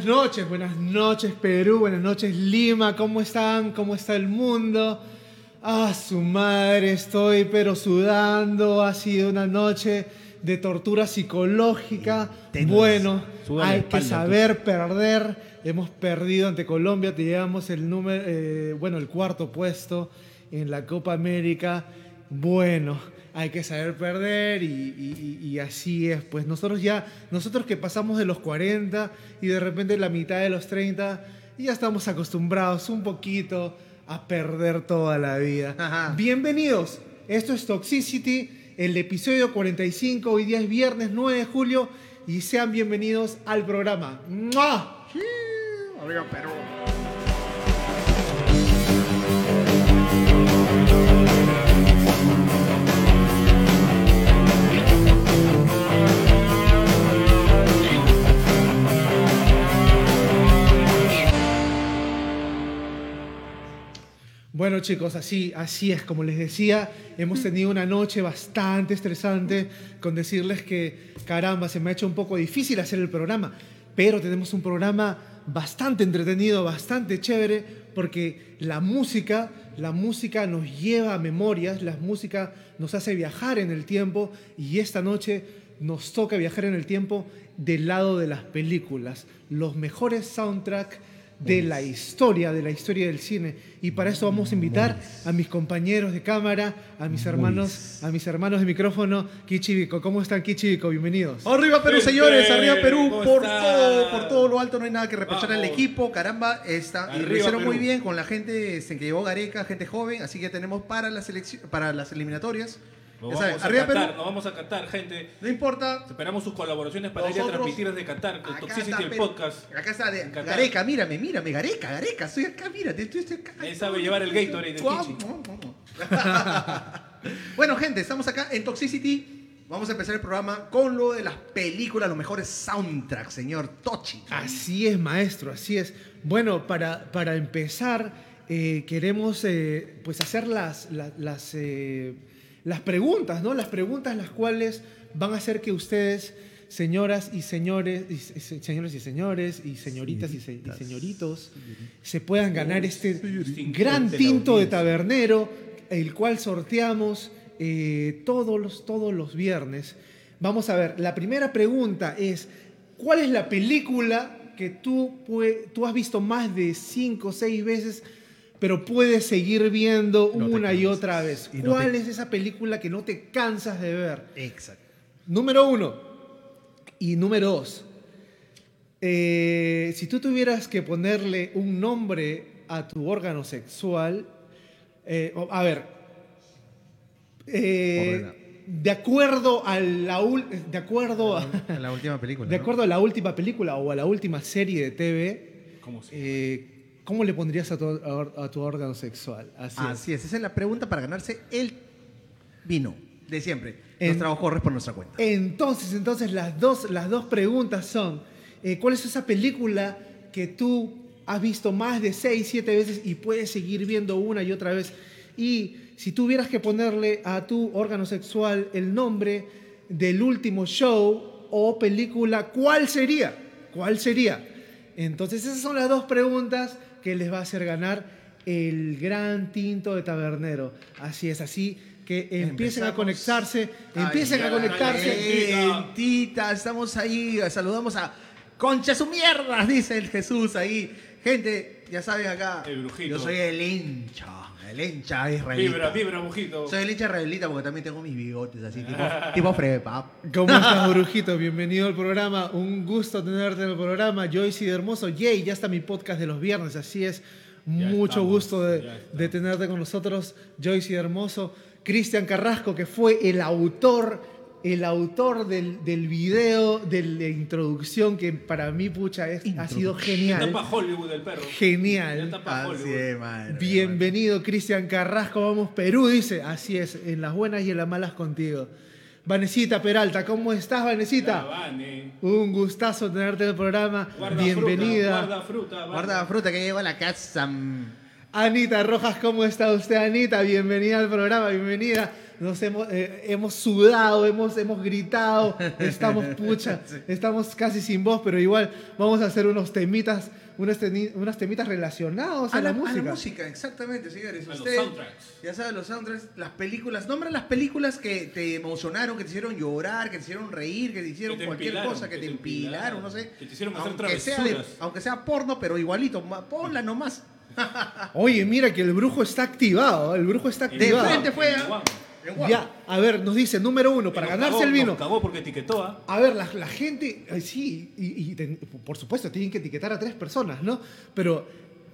Buenas noches, buenas noches Perú, buenas noches Lima, ¿cómo están? ¿Cómo está el mundo? Ah, su madre, estoy pero sudando, ha sido una noche de tortura psicológica. Bueno, hay que saber perder. Hemos perdido ante Colombia, te llevamos el número, eh, bueno, el cuarto puesto en la Copa América. Bueno, hay que saber perder y, así es. Pues nosotros ya, nosotros que pasamos de los 40 y de repente la mitad de los 30, ya estamos acostumbrados un poquito a perder toda la vida. Bienvenidos, esto es Toxicity, el episodio 45, hoy día es viernes 9 de julio y sean bienvenidos al programa. ¡Mua! Perú. Bueno chicos, así, así es, como les decía, hemos tenido una noche bastante estresante con decirles que, caramba, se me ha hecho un poco difícil hacer el programa, pero tenemos un programa bastante entretenido, bastante chévere, porque la música, la música nos lleva a memorias, la música nos hace viajar en el tiempo y esta noche nos toca viajar en el tiempo del lado de las películas, los mejores soundtracks de la historia, de la historia del cine. Y para eso vamos a invitar a mis compañeros de cámara, a mis hermanos, a mis hermanos de micrófono, Kichibico. ¿Cómo están, Kichibico? Bienvenidos. Arriba Perú, señores, arriba Perú, por todo, por todo lo alto, no hay nada que reprochar al equipo, caramba, está, y lo hicieron muy bien con la gente que llevó Gareca, gente joven, así que tenemos para las, para las eliminatorias nos vamos, a Qatar, nos vamos a Qatar, gente. No importa. Esperamos sus colaboraciones para ir a transmitir desde Qatar, con Toxicity el podcast. Acá está de, Gareca, mírame, mírame, Gareca, Gareca, estoy acá, mírate, estoy, acá. Él sabe llevar el Gatorade de bueno, gente, estamos acá en Toxicity. Vamos a empezar el programa con lo de las películas, los mejores soundtracks, señor Tochi. Así es, maestro, así es. Bueno, para, para empezar, eh, queremos eh, pues hacer las, las, eh, las preguntas, ¿no? Las preguntas las cuales van a hacer que ustedes, señoras y señores, y, señores y señores, y señoritas y, señoritos, se puedan ganar este gran tinto de tabernero, el cual sorteamos eh, todos, los, todos los viernes. Vamos a ver, la primera pregunta es, ¿cuál es la película que tú, tú has visto más de cinco o seis veces? Pero puedes seguir viendo una y otra vez. ¿Cuál es esa película que no te cansas de ver? Exacto. Número uno. Y número dos. Eh, si tú tuvieras que ponerle un nombre a tu órgano sexual, eh, a ver, eh, de acuerdo a la, de acuerdo a, la última película, de acuerdo a la última película o a la última serie de TV, ¿Cómo se ¿Cómo le pondrías a tu, órgano sexual? Así, es. esa es la pregunta para ganarse el vino de siempre. Los trabajadores por nuestra cuenta. Entonces, entonces las dos, las dos preguntas son, eh, ¿cuál es esa película que tú has visto más de seis, siete veces y puedes seguir viendo una y otra vez? Y si tuvieras que ponerle a tu órgano sexual el nombre del último show o película, ¿cuál sería? ¿Cuál sería? Entonces esas son las dos preguntas que les va a hacer ganar el gran tinto de tabernero. Así es, así que empiecen a conectarse, empiecen a conectarse. Tita, estamos ahí, saludamos a Concha su mierda, dice el Jesús ahí. Gente, ya saben acá, yo soy el hincha. El hincha israelita. Vibra, vibra, brujito. Soy el hincha israelita porque también tengo mis bigotes así, tipo, tipo frepa. ¿Cómo estás, brujito? Bienvenido al programa. Un gusto tenerte en el programa. Joyce y Hermoso. Yay, ya está mi podcast de los viernes, así es. Mucho gusto de, de, tenerte con nosotros, Joyce y Hermoso. Cristian Carrasco, que fue el autor el autor del, del video, de la introducción, que para mí, pucha, es, ha sido genial. Hollywood el perro. Genial. Bienvenido, Cristian Carrasco. Vamos, Perú, dice. Así es, en las buenas y en las malas contigo. Vanesita Peralta, ¿cómo estás, Vanesita? Un gustazo tenerte en el programa. Bienvenida. guarda fruta. Guarda fruta que lleva a la casa. Anita Rojas, ¿cómo está usted, Anita? Bienvenida al programa, bienvenida. Nos hemos, eh, hemos sudado, hemos, hemos gritado, estamos pucha, estamos casi sin voz, pero igual vamos a hacer unos temitas, unos, teni- unos temitas relacionados a, la, música. A la música, exactamente, señores. A los Usted, soundtracks. Ya saben, los soundtracks, las películas. Nombra las películas que te emocionaron, que te hicieron llorar, que te hicieron reír, que te hicieron Que te cualquier empilaron, cosa, que, que te te empilaron, empilaron, no sé. que te hicieron hacer aunque sea, de- travesuras. aunque sea porno, pero igualito, ponla nomás. Oye, mira que el brujo está activado, el brujo está De De activado. frente fue. ¿ah? Ya, a ver, nos dice, número uno, para Nos ganarse cagó, el vino. Nos cagó porque etiquetó, ¿ah? A ver, la, la gente, eh, sí, y, y ten- por supuesto, tienen que etiquetar a tres personas, ¿no? Pero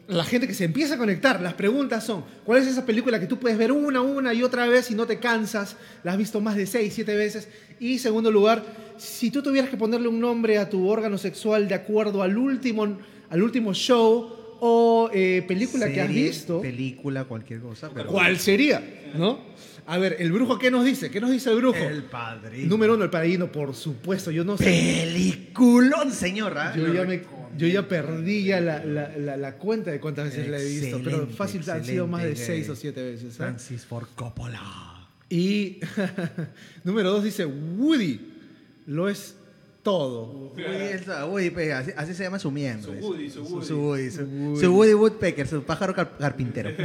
la gente que se empieza a conectar, las preguntas son, ¿cuál es esa película que tú puedes ver una, una y otra vez y no te cansas? La has visto más de seis, siete veces. Y segundo lugar, si tú tuvieras que ponerle un nombre a tu órgano sexual de acuerdo al último, al último show o eh, película que has visto, Película, cualquier cosa. Pero ¿cuál sería? ¿No? A ver, el brujo, ¿qué nos dice? ¿Qué nos dice el brujo? El padrino. Número uno, el padrino, por supuesto. Yo no sé. Peliculón, señor. ¿ah? Yo ya, me, recomiendo. yo ya perdí ya la, la- la- la cuenta de cuántas veces la he visto, pero Excelente, fácil han sido más de excelente, seis eh. o siete veces. ¿ah? Francis Ford Coppola. Y número dos dice, Woody lo es todo. Uy, pe, así, así se llama su miembro. Su. Woody, su Woody. Su Woody, su, Woody. su Woody Woodpecker, su pájaro car- carpintero.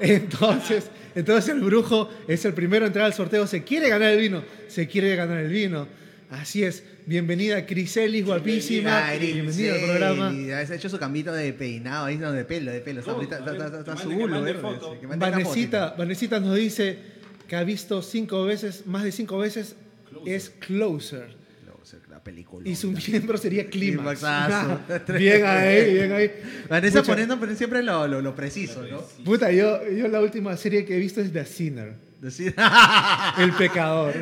Entonces, entonces el brujo es el primero a entrar al sorteo, se quiere ganar el vino, se quiere ganar el vino. Así es. Bienvenida Criselis, guapísima. Bienvenida al programa. Ha hecho su cambito de peinado, ahí no, de pelo, de pelo. Está, ahorita- está, está- está- está Que su mande- que bulo, mande foto. sí, que mande la Vanesita, Vanesita nos dice que ha visto cinco veces, más de cinco veces, Closer. es Closer. fotito. La película. Y su miembro sería Clímax. Bien ahí, bien ahí. Vanessa Pucha, poniendo pero siempre lo, lo, lo preciso, ¿no? Puta, yo, yo la última serie que he visto es The Sinner. Decir, El pecador.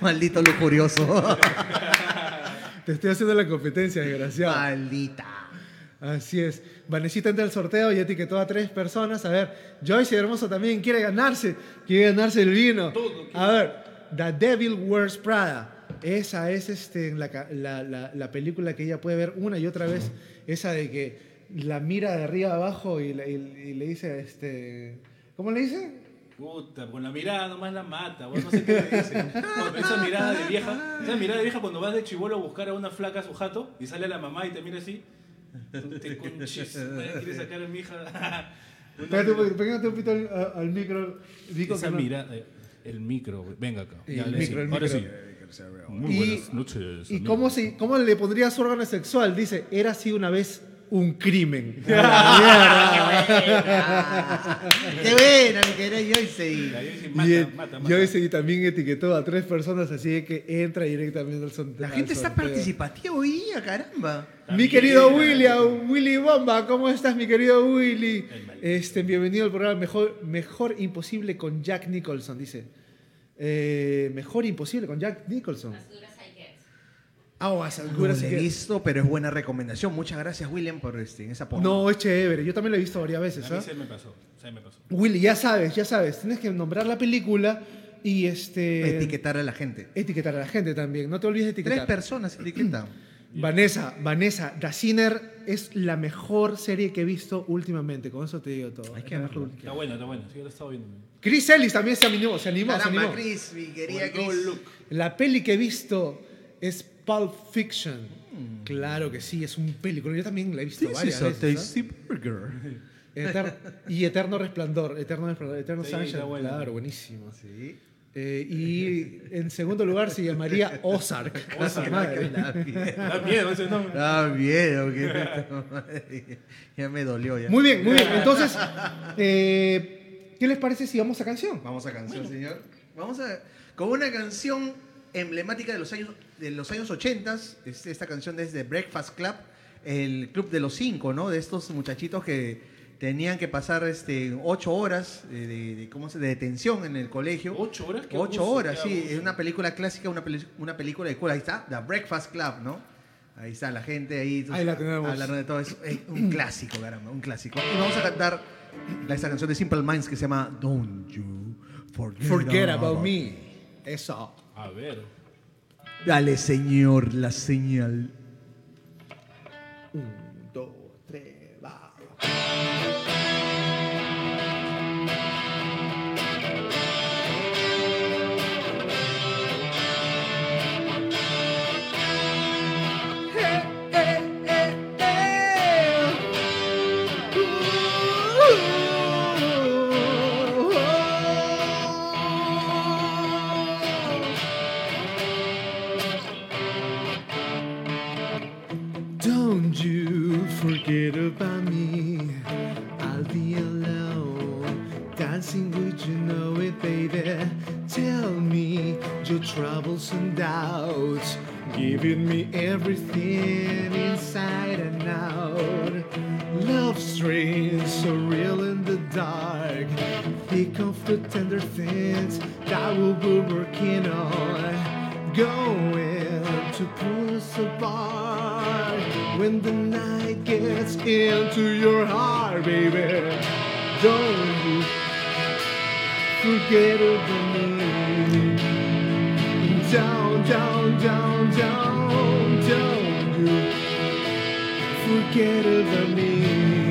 maldito lujurioso. Te estoy haciendo la competencia, desgraciado. Maldita. Así es. Vanesita entra al sorteo y etiquetó a tres personas. A ver, Joyce Hermoso también quiere ganarse. Quiere ganarse el vino. A ver, The Devil Wears Prada. Esa es este, la, la- la- la película que ella puede ver una y otra vez. Esa de que la mira de arriba abajo y, le- y- y le dice, este, ¿cómo le dice? Puta, con la mirada nomás la mata, vos no sé qué le dicen. Con esa mirada de vieja, esa mirada de vieja cuando vas de chivolo a buscar a una flaca a su jato y sale la mamá y te mira así. Te conches, quieres sacar a mi hija. Pégate un poquito- pégate un poquito al, al micro. Dico esa que no- mirada, eh, el micro, venga acá. El Ya, micro, sí, el ahora micro. sí. Muy Y- buenas noches. ¿Y cómo, se, cómo le pondría su órgano sexual? Dice, era así una vez un crimen. Qué buena, mi querida Joyce. La Joyce. Joyce y también etiquetó a tres personas, así que entra directamente al sorteo. La gente está participativa hoy día, caramba. Mi querido William, Willy Bomba, ¿cómo estás, mi querido Willy? Este, bienvenido al programa Mejor, Mejor Imposible con Jack Nicholson, dice. Eh, mejor Imposible con Jack Nicholson. As good as I get. Ah, oh, No lo he visto, pero es buena recomendación. Muchas gracias, William, por este, esa porno. No, es chévere. Yo también lo he visto varias veces. A mí ¿ah? se me pasó, se me pasó. Willy, ya sabes, ya sabes. Tienes que nombrar la película y este Etiquetar a la gente. etiquetar a la gente también. No te olvides de Tres etiquetar. personas etiquetan. Vanessa, Vanessa, The Sinner es la mejor serie que he visto últimamente. Con eso te digo todo. Hay que Es la mejor. verlo. Está bueno, está bueno. Sí, yo lo estaba viendo. Chris Ellis también se animó, se animó, se animó. Chris, mi querida Chris. look. La peli que he visto es Pulp Fiction. Claro que sí, es un película. Yo también la he visto This varias is a veces. ¿ah? tasty burger. Eter- y Eterno Resplandor, Eterno Resplandor, Eterno Sí, Sunshine. buena. Claro, buenísimo. Sí. Eh, y en segundo lugar se llamaría Ozark. Ozark, Madre. Da miedo. Ese nombre. Da miedo. que- ya me dolió ya. Muy bien, muy bien. Entonces, eh, ¿qué les parece si vamos a canción? Vamos a canción, señor. Vamos a con una canción emblemática de los años de los años 80, es esta canción es de Breakfast Club, el club de los cinco, ¿no? De estos muchachitos que tenían que pasar este ocho horas de, de- de- ¿cómo se de detención en el colegio. ¿Ocho horas? Qué Ocho abuso, horas, qué sí. Es una película clásica, una, peli- una película de escuela. Ahí está, The Breakfast Club, ¿no? Ahí está la gente ahí. Ahí la tenemos. Hablando de todo eso. Es un clásico, caramba, un clásico. Y vamos a cantar esta canción de Simple Minds que se llama Don't You Forget, Forget about me. Eso. A ver. Dale, Señor, la señal. Un, dos, tres, va. forget about me. I'll be alone, dancing, would you know it, baby? Tell me your troubles and doubts, giving me everything inside and out. Love strings so real in the dark. Think of the tender things that we'll be working on, going to pull us apart when the night gets into your heart, baby, don't you forget about me. Down, down, down, down, don't you forget about me.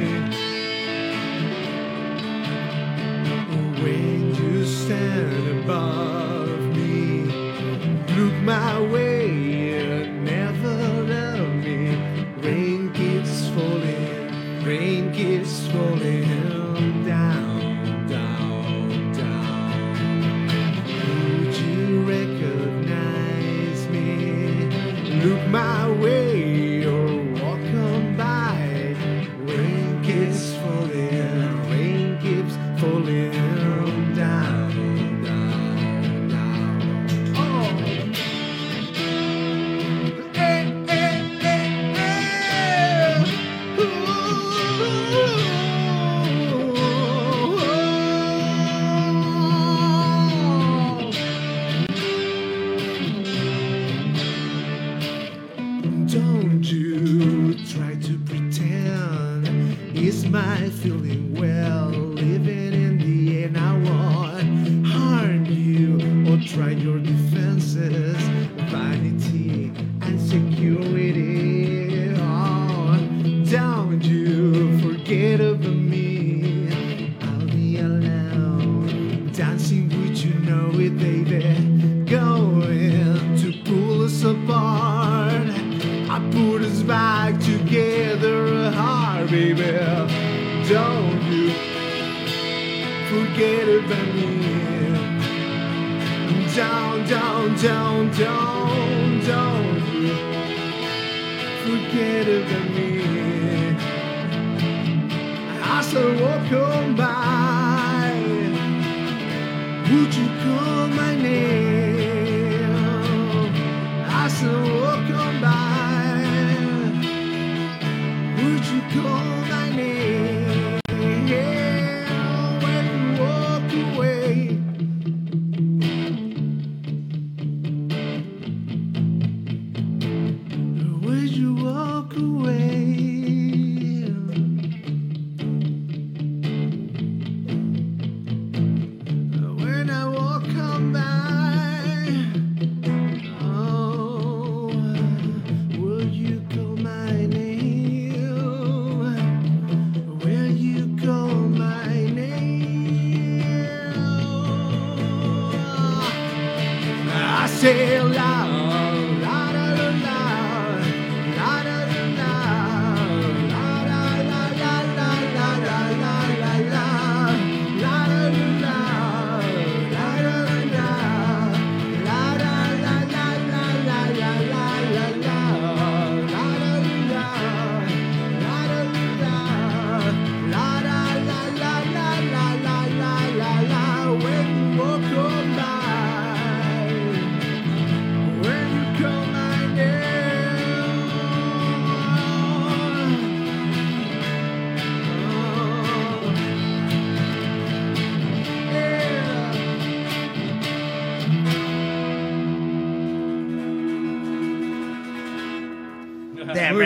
Security. Oh, don't you forget about me. I'll be alone, dancing with you, know it, baby. Going to pull us apart. I put us back together hard, baby. Don't you forget about me. Down, down, down, down, forget about me. As I walk on by, would you call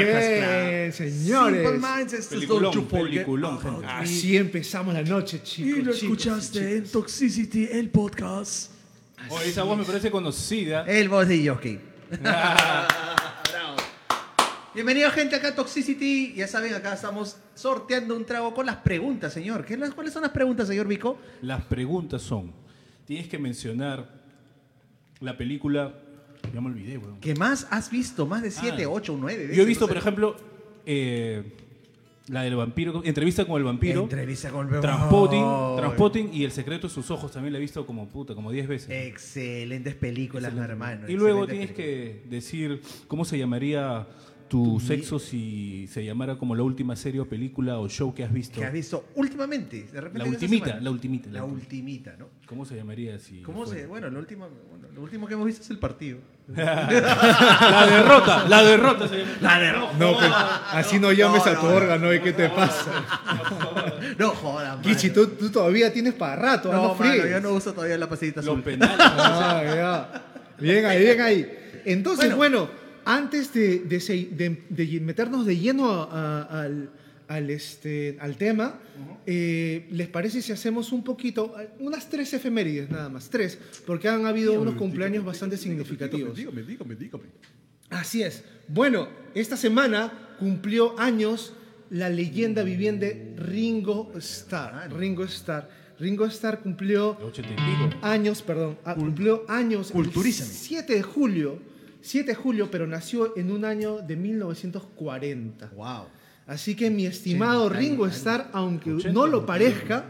Breakfast Club. señores. Simple Minds, esto es Peliculón, Don't You Forget peliculón, About gente. Me. Así empezamos la noche, chicos. Y lo chicos, escuchaste chicos. en Toxicity, el podcast. Oye, esa voz me parece conocida. El voz de Yoki. Bienvenido gente acá a Toxicity. Ya saben, acá estamos sorteando un trago con las preguntas, señor. ¿Qué, las- ¿Cuáles son las preguntas, señor Vico? Las preguntas son: tienes que mencionar la película. Ya me olvidé, weón. ¿Qué más has visto? Más de 7, Ah. 8, 9 veces. Yo he visto, por ejemplo, eh, la del vampiro, entrevista con el vampiro. Entrevista con el Transpotting, Oh. Transpotting y El secreto de sus ojos también la he visto como puta, como 10 veces. Excelentes películas, Excelente. hermano. Y luego tienes que decir cómo se llamaría tu sexo si se llamara como la última serie o película o show que has visto? que has visto últimamente. De repente La ultimita, la ultimita. La ultimita, ¿no? ¿Cómo se llamaría si ¿Cómo fuera? se.? Bueno, lo último, bueno, lo último que hemos visto es el partido. la derrota, la derrota se llama. La derrota. No, pues, así no llames no, a tu no, órgano, ¿y qué te pasa? No jodas, Kichi, tú, tú todavía tienes para rato, No, no, mano, yo no uso todavía la pasillita Los penales. Ah, ya. Bien ahí, bien ahí. Entonces, bueno, antes de, de se- de- de meternos de lleno a- a- al, al, este, al tema, eh, ¿les parece si hacemos un poquito, unas tres efemérides nada más? Tres, porque han habido unos cumpleaños bastante significativos. Dígame, dígame, dígame. Así es. Bueno, esta semana cumplió años la leyenda viviente Ringo Starr. Ringo Starr. Ringo Starr cumplió años, perdón, ah, cumplió años el Culturízame. 7 de julio, 7 de julio, pero nació en un año de 1940. Wow. Así que mi estimado Ringo. Starr, aunque Ochenta, no lo parezca,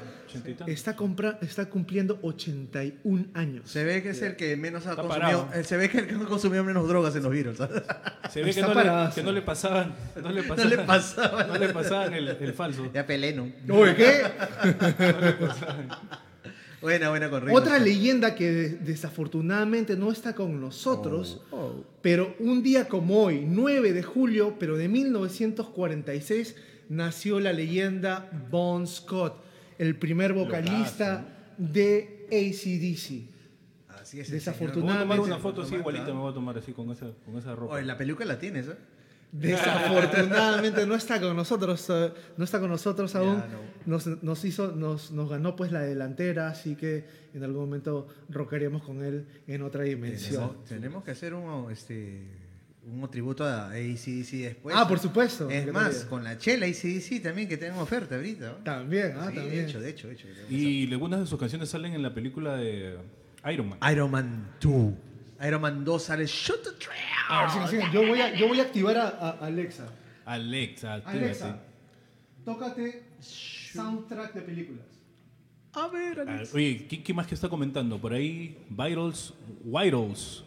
está, compra- está cumpliendo 81 años. Se ve que es el que menos ha Está consumido. parado. eh, Se ve que el que ha consumido menos drogas en los Beatles. ¿sabes? Se ve que no, le, que no le pasaban. No le No pasaban, le pasaba. no le pasaban el, el falso. Ya pelé, ¿no? Oye, ¿qué? Buena, buena con Otra Starr. leyenda que de- desafortunadamente no está con nosotros, Oh. pero un día como hoy, 9 de julio, pero de 1946, nació la leyenda Bon Scott, el primer vocalista de ACDC. Así es. Desafortunadamente- Me voy a tomar una foto así igualita, me voy a tomar así con esa, con esa ropa. Oye, la peluca la tienes, ¿eh? Desafortunadamente no está con nosotros, eh, no está con nosotros aún. no. Nos, nos hizo, nos, nos ganó pues la delantera, así que en algún momento rockaremos con él en otra dimensión. Tenemos, tenemos que hacer un, este, un tributo a ACDC después. Ah, por supuesto. Es más, con la chela ACDC también que tenemos oferta ahorita. ¿no? También, ah, Sí, también. De hecho, de hecho, de hecho. Y algunas de sus canciones salen en la película de Iron Man. Iron Man 2. Iron Man 2 sale Shoot the Trail. A ver, sigue, sigue. Yo voy a, yo voy a activar a, a Alexa. Alexa, actívate. Alexa, tócate soundtrack de películas. A ver, Ah, Alex. Oye, ¿qué, qué más que está comentando? Por ahí, Virals, Virals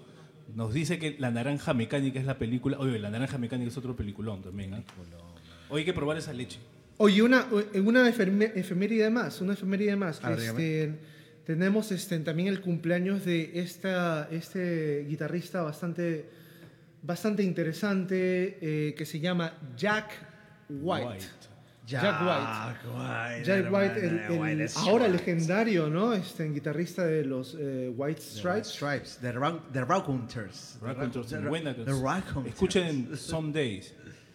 nos dice que La Naranja Mecánica es la película. Oye, La Naranja Mecánica es otro peliculón también. ¿ah? Oye, hay que probar esa leche. Oye, una, una efeméride más, una efeméride más. Ver, Este, tenemos este, también el cumpleaños de esta, este guitarrista bastante, bastante interesante eh, que se llama Jack White. Jack White. White. Jack White, el, el White es ahora White. legendario, ¿no? Este, guitarrista de los eh, White The Stripes. Stripes. The, Rock, the Raconteurs. Buena canción. Raconteurs. Escuchen Some Days.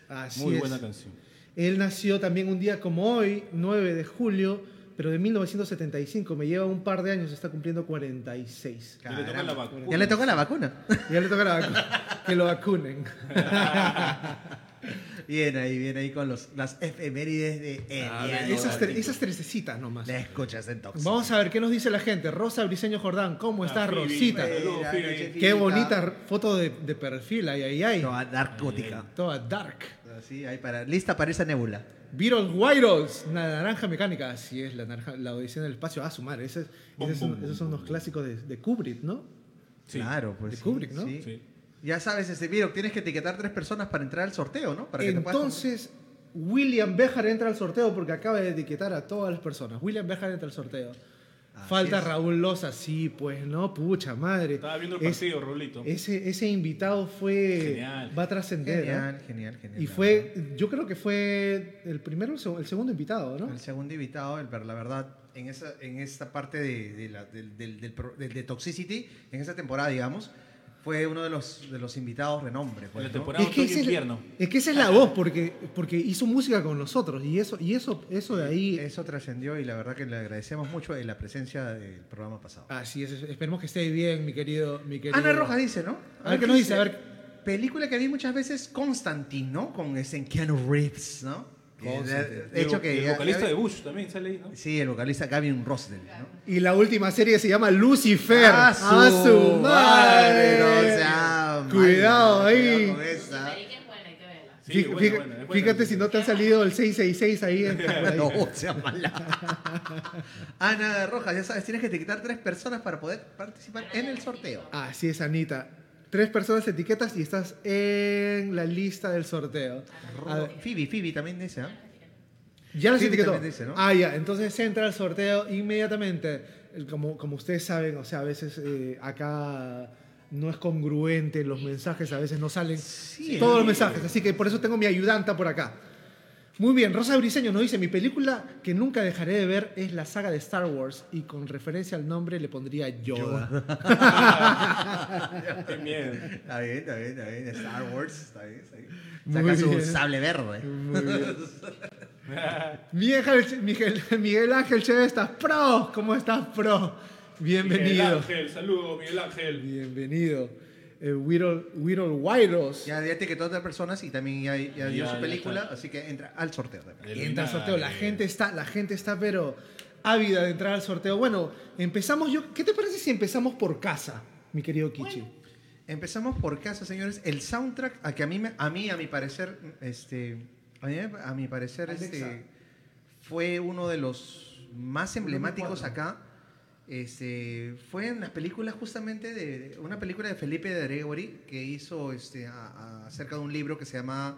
Así Muy es. buena canción. Él nació también un día como hoy, 9 de julio, pero de 1975. Me lleva un par de años, está cumpliendo 46. Ya le toca la vacuna. Ya le toca la vacuna. Ya le toca la vacu- que lo vacunen. Bien ahí, bien ahí con los, las efemérides de Eliano. esas, tre- esas trececitas nomás. La escuchas en Tox. Vamos a ver qué nos dice la gente. Rosa Briseño Jordán, ¿cómo está Ah, Phoebe. Rosita? Mira, Qué bonita foto de, de perfil, ay, ay, ay. Toda narcótica. Toda dark. Así, ahí para, lista para esa nébula. Beatles Whiteos, la naranja mecánica. Así es, la, naranja, la odisea en el espacio. Ah, su madre. Ese esos son, bum, esos son unos clásicos de, de Kubrick, ¿no? Sí. Claro, pues. De sí, Kubrick, ¿no? sí. Sí. Ya sabes, este Viro, tienes que etiquetar tres personas para entrar al sorteo, ¿no? Para que te puedas- Entonces, William Bejar entra al sorteo porque acaba de etiquetar a todas las personas. William Bejar entra al sorteo. Así Falta es. Raúl Loza, sí, pues no, pucha madre. Estaba viendo el Es- partido, Rolito. ese, ese invitado fue. Genial. Va a trascender. ¿no? Genial, genial, genial. Y fue, yo creo que fue el primero o el seg- el segundo invitado, ¿no? El segundo invitado, la verdad, en, esa, en esta parte de, de la- del, del, del pro- del- de Toxicity, en esa temporada, digamos, fue uno de los, de los invitados renombre. Pues, la temporada Es que, ese es, que esa es la voz, porque, porque hizo música con nosotros. Y eso, y eso, eso de ahí. Eso trascendió y la verdad que le agradecemos mucho de la presencia del programa pasado. Así es, esperemos que esté bien, mi querido. Mi querido. Ana Rojas dice, ¿no? A ver qué nos dice, a ver. Película que vi muchas veces, Constantine, ¿no? Con ese Keanu Reeves, ¿no? De hecho el, que... el vocalista ya- de Bush también sale ahí, ¿no? Sí, el vocalista Gavin Rossdale, ¿no? Y la última serie se llama Lucifer. ¡A ¡A su madre! no sea Cuidado ahí. cuidado con esa. Sí, buena, fíjate, buena, es buena. fíjate si no te ha salido el 666 ahí. en-. No, sea mala. Ana Rojas, ya sabes, tienes que etiquetar tres personas para poder participar en el sorteo. Así es, Anita. Tres personas etiquetas y estás en la lista del sorteo. A ver, Phoebe, Phoebe también dice, ¿ah? ya las Phoebe etiquetó. dice, ¿no? Ah, ya. Entonces entra al sorteo inmediatamente. Como, como ustedes saben, o sea, a veces eh, acá no es congruente los mensajes, a veces no salen Sí, todos los sí. mensajes. Así que por eso tengo mi ayudanta por acá. Muy bien, Rosa Briseño nos dice, mi película que nunca dejaré de ver es la saga de Star Wars y con referencia al nombre le pondría Yoda. Qué miedo. Está bien, está bien, está bien. Star Wars, está bien, está bien. Muy Saca su bien. sable verde. Muy bien. Miguel, Miguel, Miguel Ángel Chévez, estás pro. ¿Cómo estás, pro? Miguel Bienvenido. Ángel, saludos, Miguel Ángel. Bienvenido. Eh, Whittle, Whittle Whiteos. Ya, ya etiquetó a otras personas y también ya, ya dio Ya, su ya película, está. así que entra al sorteo también. Y entra al sorteo. La gente está, la gente está, pero ávida de entrar al sorteo. Bueno, empezamos yo. ¿Qué te parece si empezamos por casa, mi querido Kichi? Empezamos por casa, señores. El soundtrack, a que a mí, me- a mí, a mi parecer, este, a mí, a mi parecer, Alexa. este, fue uno de los más emblemáticos acá. Este, fue en las películas justamente de una película de Felipe de Gregory que hizo este, a- a- acerca de un libro que se llama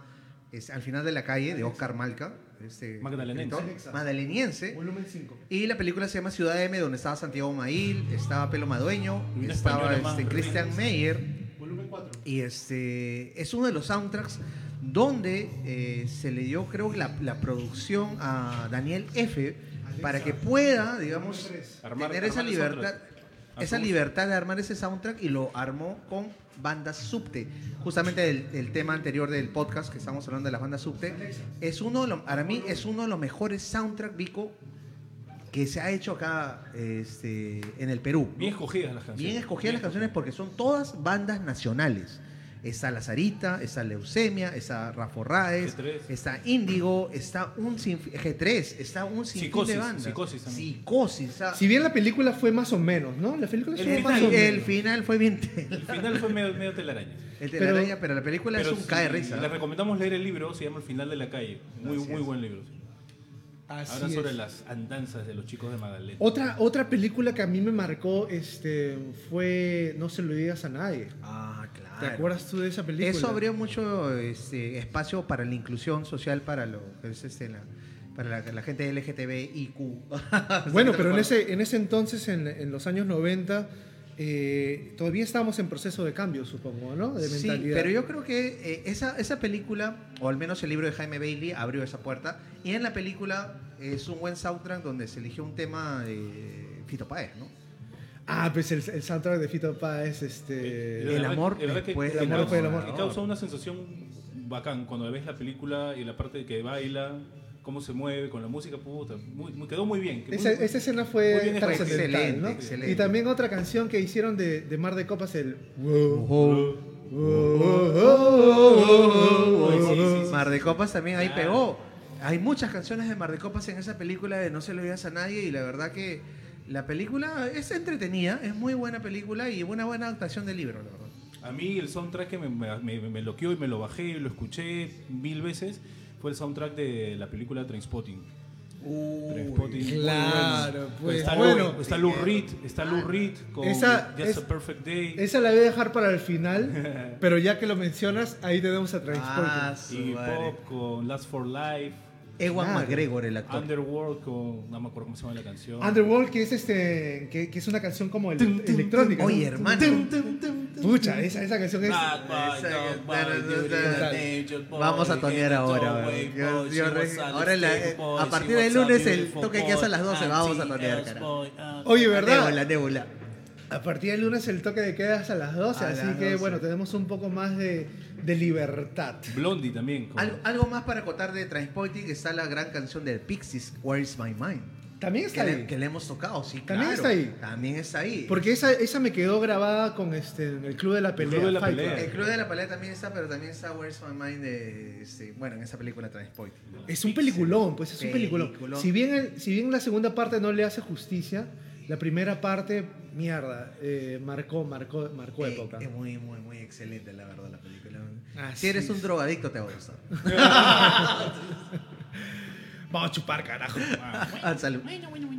este, Al final de la calle de Oscar Malca, este, escritor madaleniense. Volumen 5. Y la película se llama Ciudad M, donde estaba Santiago Mail, estaba Pelo Madueño, estaba este. Christian Meyer. Volumen 4. Y este es uno de los soundtracks donde eh, se le dio, creo que la, la producción a Daniel F. para que pueda, digamos, Armar- tener esa libertad, esa libertad de armar ese soundtrack y lo armó con bandas subte. Justamente el, el tema anterior del podcast que estamos hablando de las bandas subte es uno, de los- para mí es uno de los mejores soundtrack Vico que se ha hecho acá este, en el Perú. Bien escogidas las canciones. Bien escogidas las canciones porque son todas bandas nacionales. Está La Sarita, está Leucemia, está Rafo Raes, G3. está Índigo, está un sinf- G3, está un sinfín Psicosis, de bandas. Psicosis también. Psicosis, está- Si bien la película fue más o menos, ¿no? La película El fue el, más o final, menos. el final fue bien El final fue medio, medio telaraña. el de Pero- la araña, pero la película Pero es un sí, cae de risa. Les recomendamos leer el libro, se llama El final de la calle. Muy, Así muy es. buen libro. Así Habla sobre es. las andanzas de los chicos de Magdalena. Otra, otra película que a mí me marcó este, fue No se lo digas a nadie. Ah. ¿Te acuerdas tú de esa película? Eso abrió mucho este, espacio para la inclusión social para lo que es este, la, para la, la gente LGTBIQ. Bueno, pero en ese, en ese entonces, en, en los años 90, eh, todavía estábamos en proceso de cambio, supongo, ¿no? De Sí, pero yo creo que eh, esa, esa película, o al menos el libro de Jaime Bailey, abrió esa puerta. Y en la película es un buen soundtrack donde se eligió un tema de Fito Páez, ¿no? Ah, pues el, el soundtrack de Fito Páez, este... el amor de verdad que- después del amor después del amor. que causa una sensación bacán cuando ves la película y la parte que baila, cómo se mueve con la música, puta. Muy, muy- quedó muy bien. Esa, muy- esa escena fue excelente, ¿no? excelente. Y también otra canción que hicieron de, de Mar de Copas, el... Mar de Copas también ahí pegó. Hay muchas canciones de Mar de Copas en esa película de No se lo digas a nadie y la verdad que la película es entretenida, es muy buena película y una buena adaptación del libro, la verdad. A mí el soundtrack que me, me, me, loqueó y me lo bajé y lo escuché mil veces fue el soundtrack de la película Trainspotting. Trainspotting, muy claro, bueno. pues, está bueno. Lou, está Lou Reed, está Lou Reed con Esa Just es- a Perfect Day Esa la voy a dejar para el final, pero ya que lo mencionas, ahí tenemos a Transporting. Ah, y. Pop con Last for Life, Ewan Claro. McGregor, el actor. Underworld con no me acuerdo cómo se llama la canción. Underworld, que es este que, que es una canción como el- Tum, tum, electrónica. Oye, ¿no? hermano. Tum, tum, tum, tum. Pucha, esa, esa canción es. Vamos a tonear ahora. ahora la- boy, a partir del lunes el toque que es a las 12, boy, vamos a tonear, ass cara. ah. Oye, ¿verdad? Nébula, nébula. A partir del lunes el toque de queda es a las 12, A así las que 12. bueno, tenemos un poco más de, de libertad. Blondie también. con- Algo, más para acotar de Transporting está la gran canción de Pixies, Where is My Mind. También está Que ahí. le, que le hemos tocado, sí, También claro. está ahí. También está ahí. Porque esa, esa me quedó grabada con este en el Club de la Pelea. Club de la Fight Pelea. Club. El Club de la Pelea también está, pero también está Where's My Mind de, este, bueno, en esa película Transporting. Es un peliculón, pues es un peliculón. Peliculón. Si bien, el- si bien la segunda parte no le hace justicia, la primera parte, mierda, eh, marcó, marcó, marcó Eh, época. Es muy, muy, muy excelente, la verdad, la película. Así si eres es. un drogadicto, te va a gustar. Vamos a chupar, carajo. Ah, salud.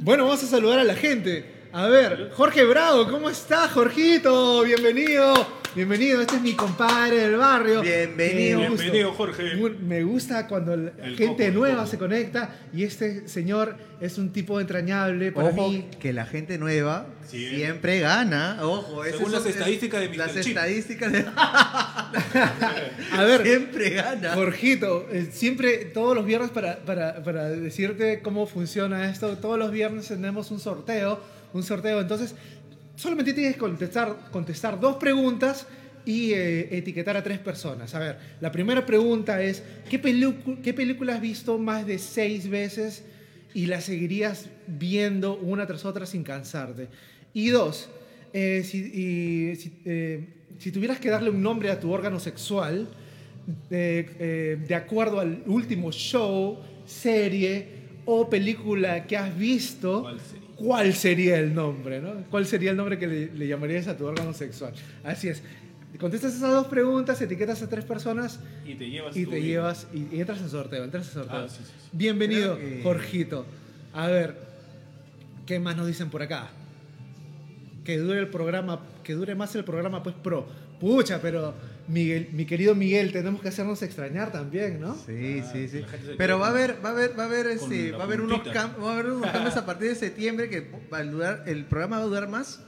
Bueno, vamos a saludar a la gente. A ver, Jorge Bravo, ¿cómo estás, Jorgito? Bienvenido. Bienvenido, este es mi compadre del barrio. Bienvenido. Bienvenido, Jorge. Me gusta cuando la El gente coco, nueva se conecta y este señor es un tipo entrañable para Ojo, mí. que la gente nueva Sí. siempre gana. Ojo, Según es- las estadísticas de Mr. Las Chip. estadísticas de... A ver, siempre gana. Jorgito, eh, siempre, todos los viernes, para, para, para decirte cómo funciona esto, todos los viernes tenemos un sorteo, un sorteo, entonces solamente tienes que contestar, contestar dos preguntas y eh, etiquetar a tres personas. A ver, la primera pregunta es, ¿qué, pelicu- ¿qué película has visto más de seis veces y la seguirías viendo una tras otra sin cansarte? Y dos, eh, eh, si tuvieras que darle un nombre a tu órgano sexual, de acuerdo al último show, serie o película que has visto. ¿Cuál sería el nombre? ¿no? ¿Cuál sería el nombre que le, le llamarías a tu órgano sexual? Así es. Contestas esas dos preguntas, etiquetas a tres personas Y te llevas y te llevas y, y entras en sorteo, entras en sorteo. Ah, sí, sí, sí. Bienvenido, que- Jorgito. A ver, ¿qué más nos dicen por acá? Que dure el programa, que dure más el programa, pues pro. Pucha, pero Miguel, mi querido Miguel, tenemos que hacernos extrañar también, ¿no? Sí, Ah, sí, sí. Pero va a haber, va a haber, va a haber, este, va a haber unos puntita. cam- va a haber unos cambios a partir de septiembre que va a durar, el programa va a durar más.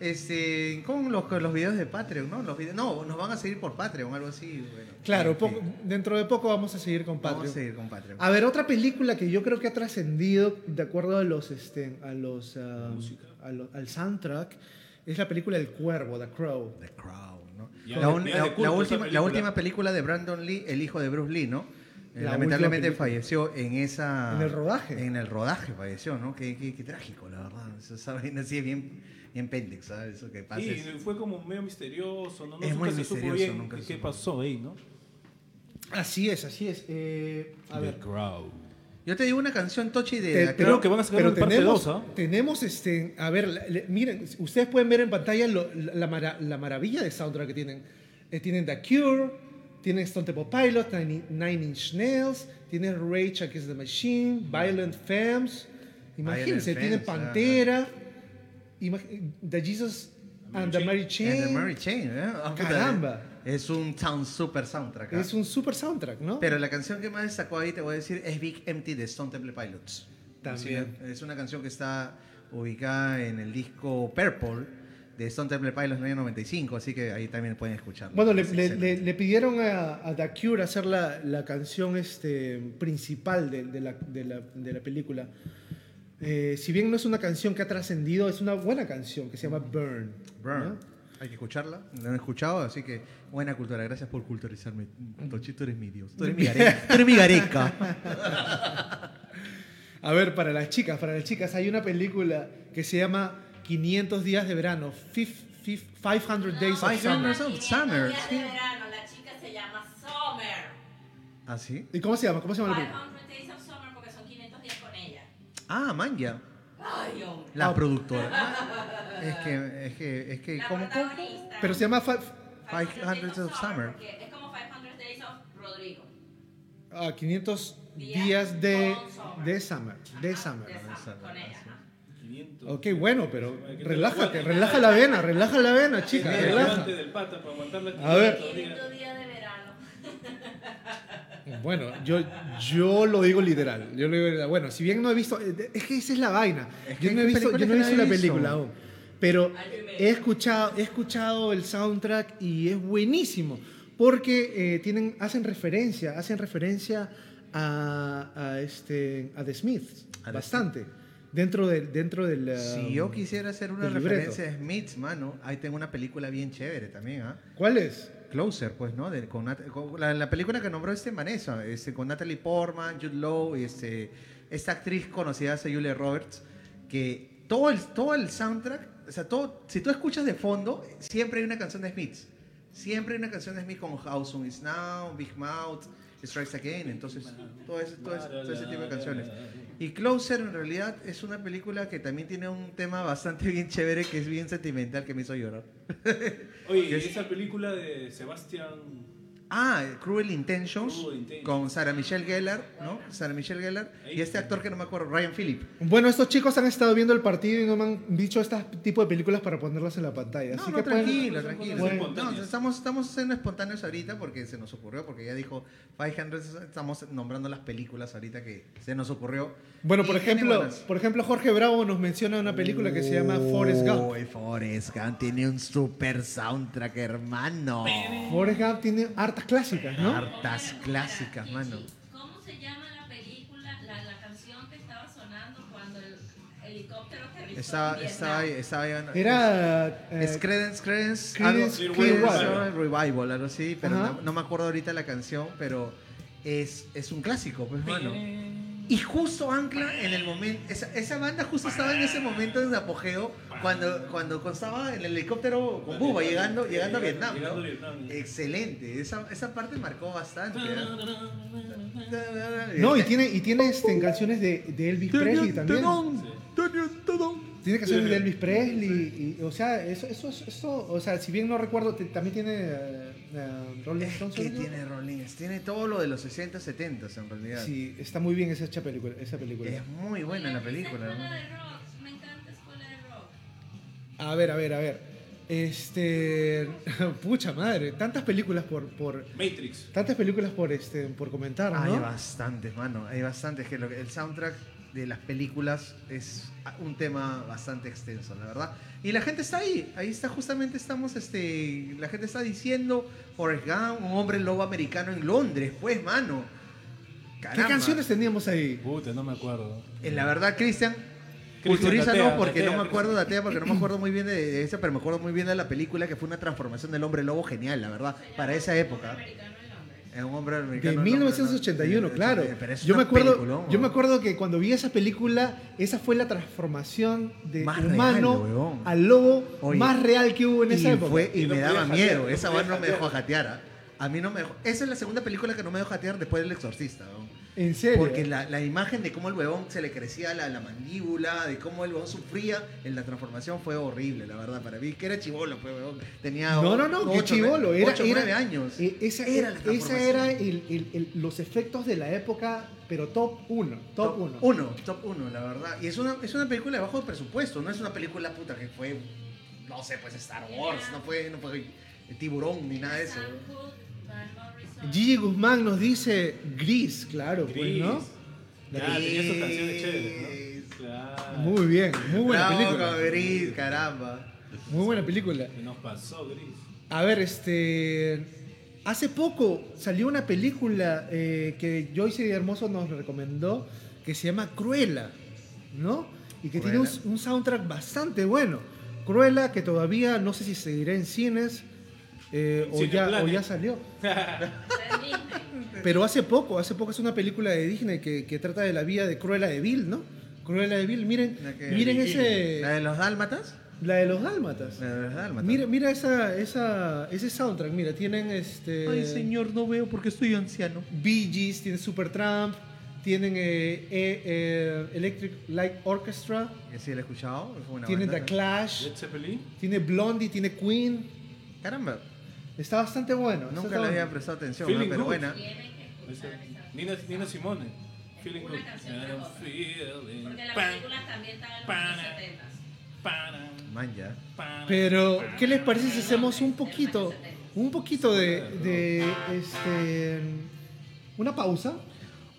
Este, con los, con los videos de Patreon, ¿no? Los videos, no, nos van a seguir por Patreon, algo así. Bueno, Claro, poco- dentro de poco vamos a seguir con Vamos Patreon. a seguir con Patreon. A ver, otra película que yo creo que ha trascendido de acuerdo a los, este, a los, ah, a lo- al soundtrack es la película El Cuervo, The Crow. The Crown, ¿no? La, un- la- la última, la película. última película de Brandon Lee, el hijo de Bruce Lee, ¿no? Eh, La lamentablemente falleció en esa... En el rodaje. En el rodaje falleció, ¿no? Qué, qué- qué trágico, la verdad. Esa- vaina así es bien, bien pendex, ¿sabes? Eso que pasa. Sí, es- fue como medio misterioso, ¿no? no Es nunca muy misterioso, bien nunca qué supo. pasó ahí, ¿no? Así es, así es. Eh, a ver. Crow. Yo te digo una canción Tochi de... Te- The creo que van a sacar pero parte tenemos, dos, ¿ah? tenemos este, a ver, la- le- miren, ustedes pueden ver en pantalla lo- la, mara- la maravilla de soundtrack que tienen. Eh, tienen The Cure, tienen Stone Temple Pilots, Nine, Nine Inch Nails, tienen Rage Against the Machine, Violent Femmes, imagínense, Violent tienen Femmes, Pantera, imag- The Jesus and the Mary Chain. And the Mary Chain, ¿eh? Ah, Caramba. Es un sound super soundtrack. ¿ah? Es un super soundtrack, ¿no? Pero la canción que más destacó ahí, te voy a decir, es Big Empty de Stone Temple Pilots. También. Sí, es una canción que está ubicada en el disco Purple de Stone Temple Pilots en el año 95, así que ahí también pueden escucharlo. Bueno, le, le- le- le pidieron a, a The Cure hacer la, la canción este, principal de, de la, de la- de la película. Eh, si bien no es una canción que ha trascendido, es una buena canción que se llama Burn. Burn. ¿no? Hay que escucharla, no he escuchado, así que buena cultura. Gracias por culturizarme. Tochito, eres mi Dios. Tú eres mi gareca. Tú eres mi gareca. A ver, para las chicas, para las chicas, hay una película que se llama 500 días de verano, Fif- Fif- 500 Days of 500 Summer. of Summer, días de verano, la chica se llama Summer. ¿Ah, sí? ¿Y cómo se llama? ¿Cómo se llama la película? 500 Days of Summer porque son 500 días con ella. Ah, Manja. Ay. La productora. Es que, es que, es que, La ¿cómo, cómo? Pero se llama... fi- 500 of Summer. Es como 500 Days of Rodrigo. ah, 500 Días de, con Summer. de Summer. De Ajá, Summer. de Summer, Summer, con ella. sí. ajá. 500. Ok, bueno, pero relájate, relaja la vena, relaja la vena, chica, relaja. A ver. 500 días de verano. Bueno, yo, yo lo digo literal. Yo lo digo literal. Bueno, si bien no he visto. Es que esa es la vaina. Es que Yo no he visto, yo películas no he que visto no la película aún. Pero he escuchado, he escuchado el soundtrack y es buenísimo. Porque eh, tienen, hacen referencia, hacen referencia a, a este, a The Smiths. A The bastante. Dentro del. Dentro del um, Si yo quisiera hacer una referencia a Smiths, mano, ahí tengo una película bien chévere también, ¿ah? ¿Cuál es? Closer, pues, ¿no? Con con la, la película que nombró este Vanessa, este, con Natalie Portman, Jude Law y este, esta actriz conocida, Julia Roberts, que todo el, todo el soundtrack, o sea, todo, si tú escuchas de fondo, siempre hay una canción de Smiths. Siempre hay una canción de Smith como How Soon Is Now, Big Mouth, Strikes Again, entonces todo ese, todo ese- todo ese tipo de canciones. Y Closer en realidad es una película que también tiene un tema bastante bien chévere, que es bien sentimental, que me hizo llorar. Oye, ¿y esa película de Sebastián. Ah, Cruel Intentions, Cruel Intentions. con Sarah Michelle Gellar, ¿no? Sarah Michelle Gellar y este actor que no me acuerdo, Ryan Phillip. Bueno, estos chicos han estado viendo el partido y no me han dicho este tipo de películas para ponerlas en la pantalla. No, Así no, que tranquilo, pueden- tranquilo. ser No, estamos, estamos siendo espontáneos ahorita porque se nos ocurrió, porque ya dijo 500, estamos nombrando las películas ahorita que se nos ocurrió. Bueno, por ejemplo, por ejemplo, Jorge Bravo nos menciona una película que se llama Forrest Gump. Uy, Forrest Gump tiene un super soundtrack, hermano. Forrest Gump tiene hartas clásicas, ¿no? Hartas clásicas, mano. ¿Cómo se llama la película, la, la canción que estaba sonando cuando el helicóptero aterrizó Estaba, estaba, estaba Era eh, Es Credence, Credence, Creedence algo- Clearwater Clearwater Revival, algo así, pero no, no me acuerdo ahorita la canción, pero es, es un clásico, pues, mano. Y justo ancla en el momento, esa, esa banda justo estaba en ese momento de apogeo cuando, cuando estaba en el helicóptero con Buba llegando, llegando a Vietnam. Excelente, esa, esa parte marcó bastante. ¿eh? No, y tiene, y tiene este, canciones de, de Elvis Presley también. Tiene canciones de Elvis Presley. Y, o sea, eso, eso, eso, o sea, si bien no recuerdo, también tiene Rolling Es Stones. que ¿no? tiene Rolling, tiene todo lo de los 60, 70 en realidad. Sí, está muy bien esa, película, esa película. Es muy buena la película. Escuela ¿no? de rock, me encanta Escuela de Rock. A ver, a ver, a ver. Este. Pucha madre, tantas películas por. por Matrix. tantas películas por este por comentar, ¿no? Hay bastantes, mano. Hay bastantes. Que lo que- el soundtrack de las películas es un tema bastante extenso, la verdad. Y la gente está ahí. Ahí está, justamente estamos, este. La gente está diciendo Forrest Gump, un hombre lobo americano en Londres, pues, mano. ¿Qué Caramba. canciones teníamos ahí? Puta, no me acuerdo. Eh, La verdad, Cristian. Datea, porque datea, no me acuerdo, Cristian. datea, porque no me acuerdo muy bien de, de esa, pero me acuerdo muy bien de la película que fue una transformación del hombre lobo genial, la verdad, para esa época. Es un hombre De americano. en Londres, 1981, ¿no? claro. Eh, pero es Yo me acuerdo, peliculón, yo me acuerdo que cuando vi esa película, esa fue la transformación de Más humano real, al lobo Oye, más real que hubo en esa y época. fue- y, Y no me daba jatear, miedo. no Esa no me dejó jatear. jatear. ¿ah? A mí no me dejó. Esa es la segunda película que no me dejó jatear después del Exorcista. ¿no? En serio. Porque la, la imagen de cómo el huevón se le crecía la, la mandíbula, de cómo el huevón sufría en la transformación fue horrible, la verdad. Para mí, que era chivolo, pues, huevón. Tenía no, no, no, que ocho, chivolo. Era, ocho, era- nueve años. eh, Esa Era la esa transformación. era el- el- el- los efectos de la época, pero top 1. Top 1. Uno, top uno, la verdad. Y es una, es una película de bajo presupuesto, no es una película puta que fue, no sé, pues Star Wars, no fue, no fue tiburón ni nada de eso. Gigi Guzmán nos dice Gris, claro, pues, Gris. ¿no? Ya, tenía sus canciones Gris. chéveres, ¿no? Claro. Muy bien, muy buena Bravo, película. Gris, caramba. Muy buena película. Y nos pasó, Gris. A ver, este. Hace poco salió una película eh, que Joyce Hermoso nos recomendó que se llama Cruella, ¿no? Y que tiene un soundtrack bastante bueno. Cruella, que todavía no sé si seguirá en cines eh, o, ya, o ya salió. Pero hace poco, hace poco es una película de Disney que, que trata de la vida de Cruella de Vil, ¿no? Cruella de Vil, miren, La miren ¿La ese. de los dálmatas? La de los dálmatas. La de los dálmatas. Mira, mira esa, esa, ese soundtrack, mira, tienen este. Ay, señor, no veo porque estoy anciano. Bee Gees, tienen Supertramp, tienen eh, eh, eh, Electric Light Orchestra, ¿Y sí lo he escuchado? Fue una tienen banda, The Clash, Led Zeppelin. tiene Blondie, tiene Queen. Caramba, Está bastante bueno. nunca le había prestado atención, ¿no? pero good. buena. Nina, Nina Simone. Feeling Una good. feeling Porque las películas también están en los años 70. pana, Man, ya. pana. Pero, ¿qué les parece si hacemos un poquito, un poquito de, de este, una pausa?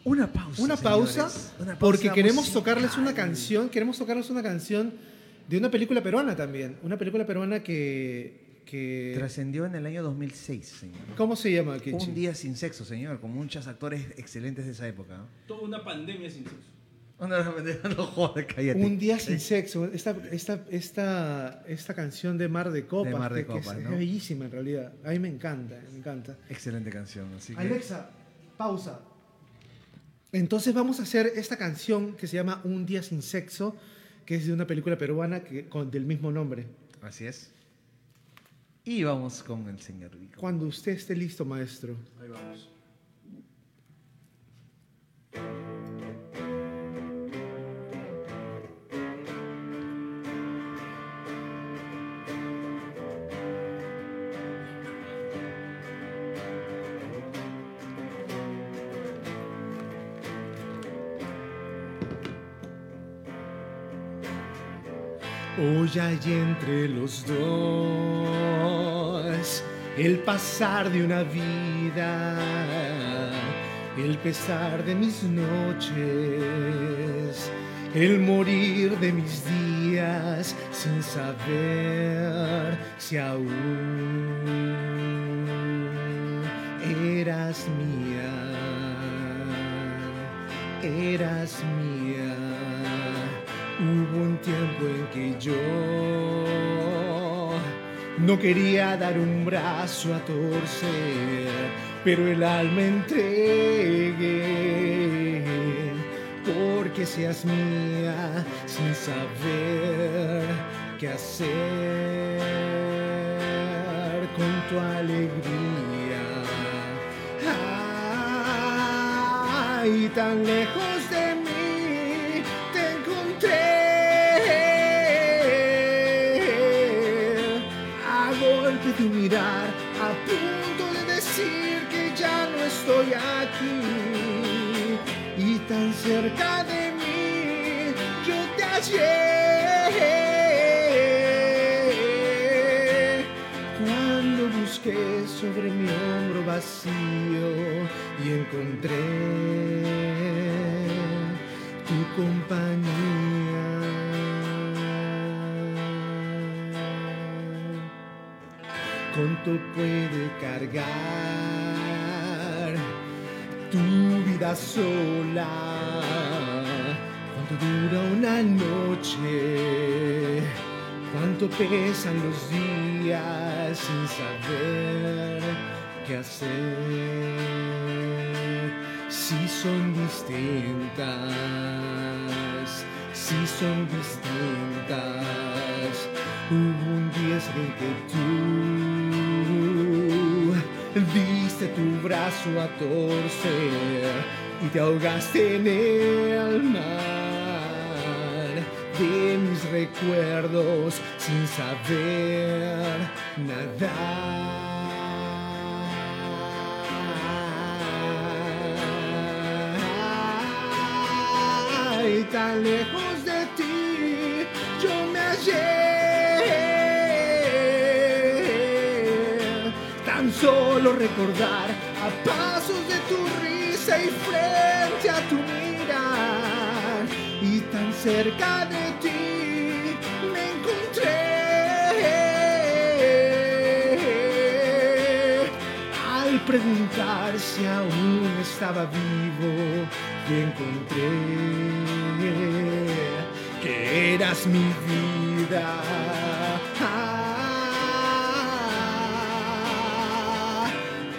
Una pausa. Una pausa, señores. Una pausa porque queremos tocarles una canción, queremos tocarles una canción de una película peruana también, una película peruana que, que Trascendió en el año 2006, señor. ¿cómo se llama? Un día sin sexo, señor, con muchos actores excelentes de esa época. ¿no? Toda una pandemia sin sexo. No, no, no, cállate. Un día sin sexo. Esta, esta, esta, esta canción de Mar de Copas, De Mar de que- que es- Copas, es, ¿no? bellísima en realidad. A mí me encanta, me encanta. Excelente canción, así que... Alexa, pausa. Entonces vamos a hacer esta canción que se llama Un día sin sexo, que es de una película peruana que, con, del mismo nombre. Así es. Y vamos con el señor Vico. Cuando usted esté listo, maestro. Ahí vamos. Hoy hay entre los dos el pasar de una vida, el pesar de mis noches, el morir de mis días sin saber si aún eras mía, eras mía. Hubo un tiempo en que yo no quería dar un brazo a torcer, pero el alma entregué porque seas mía sin saber qué hacer con tu alegría. Ay, tan lejos de mí cerca de mí, yo te hallé. Cuando busqué sobre mi hombro vacío y encontré tu compañía. Cuánto puede cargar tu vida sola. Cuánto dura una noche. Cuánto pesan los días sin saber qué hacer. Si son distintas, si son distintas. Hubo un día en que tú tu brazo a torcer y te ahogaste en el mar de mis recuerdos sin saber nadar. Y tan lejos de ti yo me hallé. Solo recordar a pasos de tu risa y frente a tu mirar. Y tan cerca de ti me encontré. Al preguntar si aún estaba vivo, y encontré que eras mi vida.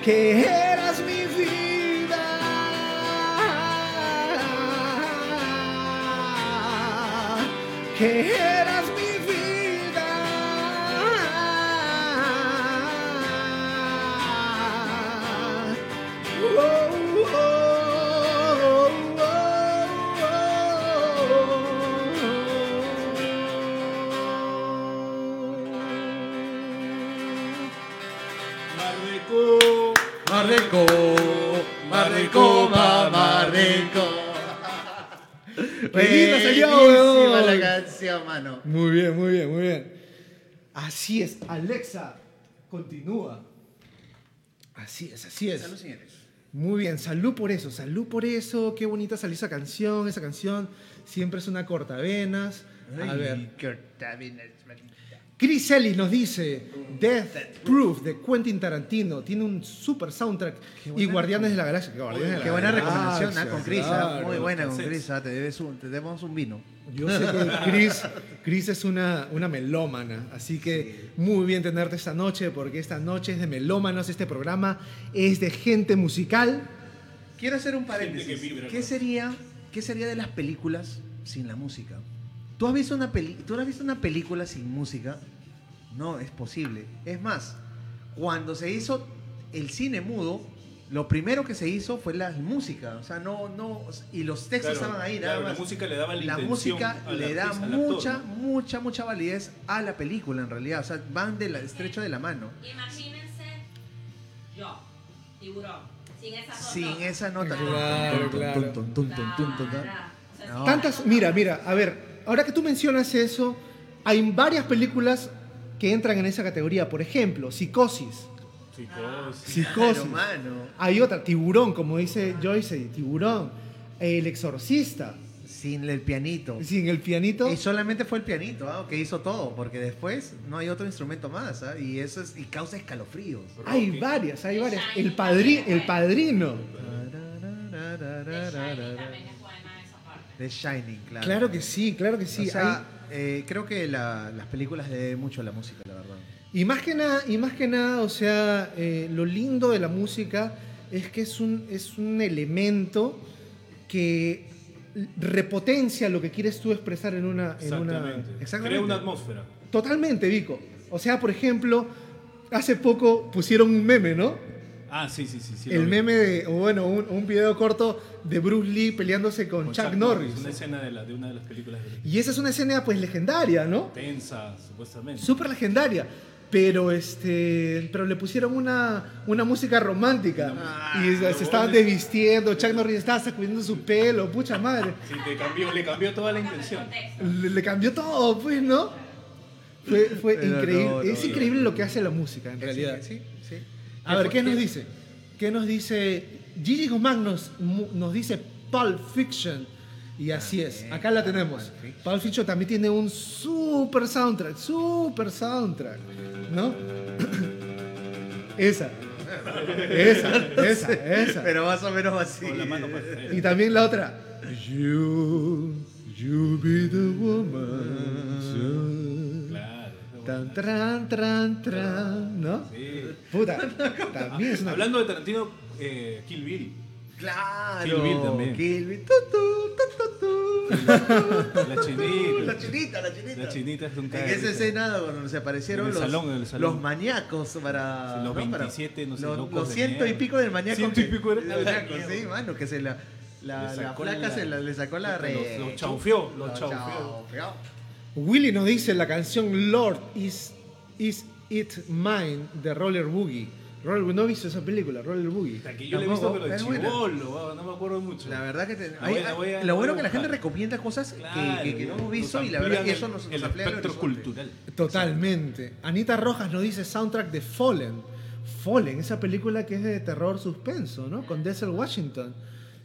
Que eras mi vida. Que eras Salió, Buenísima weón. la canción, mano. Muy bien, muy bien, muy bien. Así es, Alexa, continúa. Así es, así es. Salud, señores. Muy bien, salud por eso, salud por eso. Qué bonita salió esa canción. Esa canción siempre es una cortavenas. A ver, Chris Ellis nos dice Death Proof de Quentin Tarantino. Tiene un super soundtrack. Y Guardianes de la Galaxia. Guardianes de la Qué buena Galaxia, recomendación, ¿ah? con Chris. ¿ah? claro. Muy buena con. Chris. ¿ah? Te, debes un, te debemos un vino. Yo sé que Chris, Chris es una, una melómana, así que muy bien tenerte esta noche, porque esta noche es de melómanos, este programa es de gente musical. Quiero hacer un paréntesis. ¿Qué sería, ¿Qué sería de las películas sin la música? ¿Tú has visto una, peli ¿tú has visto una película sin música? No, es posible. Es más, cuando se hizo el cine mudo, lo primero que se hizo fue la música. O sea, no, no, y los textos Claro, estaban ahí, claro, nada la más. música le daba la La música al le da al actor, mucha, ¿no? mucha, mucha validez a la película en realidad. O sea, van de la, estrecho de la mano. Imagínense yo, tiburón, sin esas dos Sin esa nota. Claro, claro. Claro. Tantas, mira, mira, a ver, ahora que tú mencionas eso, Hay varias películas que entran en esa categoría. Por ejemplo, Psicosis. Psicosis. Psicosis. Claro. Hay otra, Tiburón, como dice Joyce, Tiburón. El Exorcista. Sin el pianito. Sin el pianito. Y solamente fue el pianito ¿ah? que hizo todo, porque después no hay otro instrumento más, ¿ah? y eso es, y causa escalofríos. Hay varias, hay varias. El, padri, el padrino. The Shining claro. Claro que sí, claro que O sí. sea, eh, creo que la- las películas le deben mucho a la música, la verdad. Y más que nada, y más que nada, o sea, eh, lo lindo de la música es que es un, es un elemento que repotencia lo que quieres tú expresar en una, en una, Exactamente. Exactamente. Crea una atmósfera. Totalmente, Vico. O sea, por ejemplo, hace poco pusieron un meme, ¿no? Ah, sí, sí, sí. sí El meme de, o bueno, un, un video corto de Bruce Lee peleándose con, Con Chuck, Norris. Una escena de, la- de una de las películas de Y esa es una escena pues legendaria, ¿no? tensa, supuestamente. Súper legendaria. Pero este. Pero le pusieron una, una música romántica. Ah, y se, se estaban desvistiendo. Chuck Norris estaba sacudiendo su pelo. Pucha madre. Sí, te cambió, le cambió toda la intención. Le, le cambió todo, pues, ¿no? Fue, fue increíble. no, no, es no. increíble lo que hace la música, en realidad. Sí, sí. A ver, ¿qué nos dice? ¿Qué nos dice? Gigi Guzmán nos, mu- nos dice Pulp Fiction. Y así es, acá la tenemos. Pulp Fiction. Pulp Fiction también tiene un super soundtrack, super soundtrack, ¿no? esa, esa, esa, esa. Pero más o menos así. Con la mano atrás. Y también la otra. You, you be the woman. Tan, tran, tran, tran, ¿no? Sí. Puta, también es una... Hablando de Tarantino, eh, Kill Bill. Claro. Kill Bill también. Kill Bill. Tu, tu, tu, tu. La chinita. La chinita, la chinita. La chinita es un En esa escena donde se aparecieron los, salón, los maníacos para. Los ¿no? Para- 27, no sé, los, locos los ciento y pico del maníaco. Ciento y pico del la maníaco, sí, mano, que se la. La, la flaca la- se la, le sacó la Los- re. los chaufeó, los Los chaufeó. chaufeó. Willy nos dice la canción Lord is, is It Mine de Roller Boogie. Roller, no he visto esa película, Roller Boogie. Hasta que yo le he visto, pero Es chivolo, no me acuerdo mucho. La verdad que te- La hay- voy a- la voy a- lo la bueno a que la gente recomienda cosas que- Claro, que, que no hemos visto y la verdad que eso nos, el nos amplía el espectro cultural. Totalmente. Anita Rojas nos dice soundtrack de Fallen. Fallen, esa película que es de terror suspenso, ¿no? Con Denzel Washington.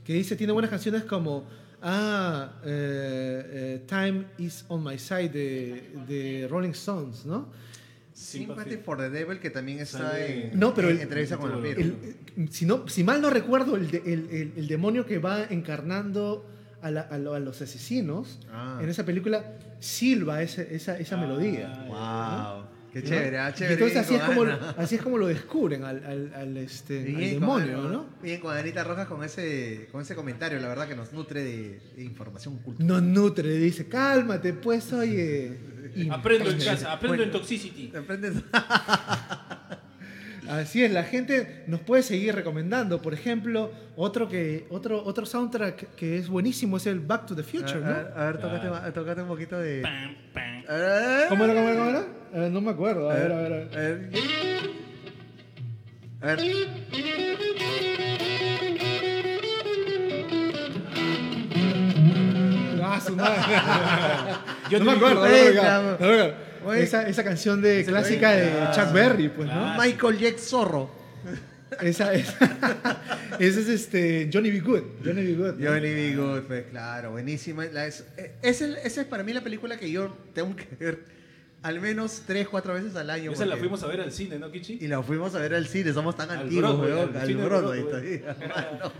Que dice, tiene buenas canciones como Ah, eh, eh, Time is on my side de, de Rolling Stones, ¿no? Sympathy for the Devil, que también está en, No, pero en el- entrevista con el el-. El- si, no, si mal no recuerdo, el, de- el- el- el demonio que va encarnando a, la- a lo- a los asesinos Ah. en esa película silba ese- esa, esa Ah, melodía. Wow, qué ¿no? chévere, ah, Y chévere. entonces bien así es, como, así es como lo descubren al, al- al, este, Bien demonio, Ana, ¿no? Bien con Anita Rojas con ese, con ese comentario, la verdad que nos nutre de, de información cultural. Nos nutre, dice, cálmate, pues, oye. Y- Aprendo en casa, aprendo en Toxicity. Aprendes- Así es, la gente nos puede seguir recomendando. Por ejemplo, otro, que, otro, otro soundtrack que es buenísimo es el Back to the Future, a, ¿no? ver, a ver, tócate, Claro. ma- tócate un poquito de. Pam, pam. A ver, ¿Cómo era, cómo era, cómo era? Eh, no me acuerdo. A ver, a ver, a ver. A ver. A ver. Ah, su madre. Yo no te me acuerdo. no me acuerdo, Esa, esa canción de clásica de. Chuck Berry, pues, ¿no? Michael Jack Zorro. Esa, esa, ese es este Johnny B. Good. Johnny B. Good. ¿no? Johnny B. Good, pues claro, buenísima. La- es, es esa es para mí la película que yo tengo que ver al menos 3, 4 veces al año. Esa la porque- fuimos a ver al cine, ¿no, Kichi? Y la fuimos a ver al cine, somos tan Al antiguos, Broadway, weón. al Al cine Broadway, Broadway. todavía,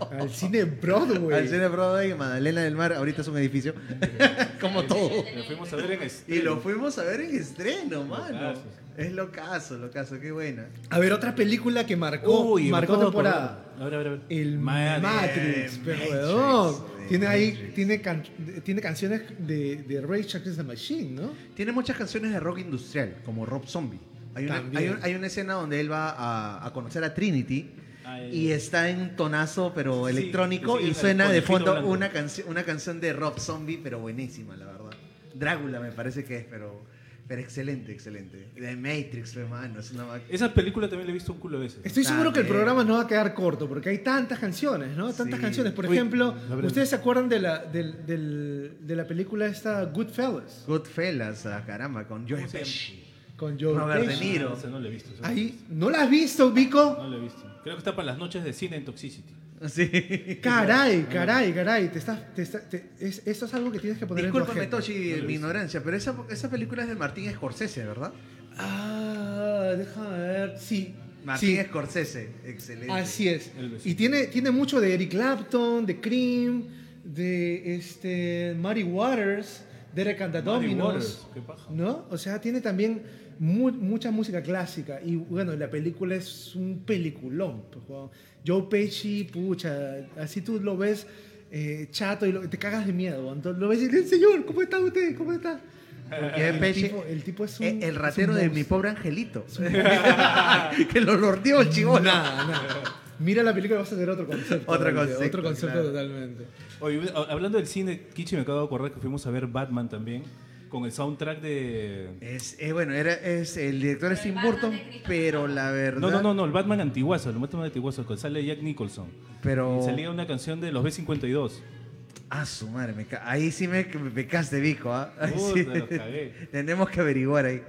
mano. Al cine Broadway. Al cine Broadway, Madalena del Mar, ahorita es un edificio. Como todo. La fuimos a ver en Y estreno. lo fuimos a ver en estreno, mano. Es locazo, locazo, qué buena. A ver, otra película que marcó, Uy, marcó temporada. acordar. A ver, a ver, a ver. El Matrix. Matrix, de Tiene ahí, tiene, can- tiene canciones de, de Rage Against the Machine, ¿no? Tiene muchas canciones de rock industrial, como Rob Zombie. Hay una, También. hay, un- hay una escena donde él va a, a conocer a Trinity Ay, y está en un tonazo, pero Sí, electrónico, sí, y suena de fondo una, canción una canción de Rob Zombie, pero buenísima, la verdad. Drácula me parece que es, pero Pero excelente, excelente. The Matrix, hermano, es una. Esa película también la he visto un culo de veces. Estoy seguro que el programa no va a quedar corto porque hay tantas canciones, ¿no? Tantas Sí. canciones. Por Uy, ejemplo. ¿ustedes se acuerdan de la, del- del- de la película esta Goodfellas? Goodfellas, ah, caramba, con Joe. Pesci. Con Joe Robert De. Niro. Esa no la he visto. Ahí, ¿no la has visto, Vico? No la he visto. Creo que está para las noches de cine en Toxicity. Sí. Caray, caray, caray. Te estás, te está- te- es- algo que tienes que poner en Discúlpame, tu agenda. Toshi, No mi ignorancia, pero esa, esa película es de Martín Scorsese, ¿verdad? Ah, déjame ver. Sí. Martín sí. Scorsese, excelente. Así es. Y tiene, tiene mucho de Eric Clapton, de Cream, de este, Muddy Waters, Derek and the Dominos. Waters, qué paja. ¿No? O sea, tiene también mu- mucha música clásica. Y bueno, la película es un peliculón. pues. Joe Pesci, pucha, así tú lo ves eh, chato y lo- te cagas de miedo. Entonces, lo ves y dices, señor, ¿cómo está usted? ¿Cómo está? Porque El Pesci- tipo, el tipo es un. el, el es un ratero de mi pobre angelito. que lo lordeó el chivolo. Nada, nada. Mira la película y vas a tener otro concepto. Otro concepto, Otro concepto claro. totalmente. Oye, hablando del cine, Kichi me acabo de acordar que fuimos a ver Batman también, con el soundtrack de... Es, eh, bueno, era, es el director es El Tim Burton, de pero la verdad. No, no, no, no, el Batman antiguazo, el Batman antiguazo, que sale Jack Nicholson. Pero. Y salía una canción de los B-52. Ah, su madre, me ca- ahí sí me, me pecaste, Vico. ¿ah? Ahí sí. Tenemos que averiguar ahí.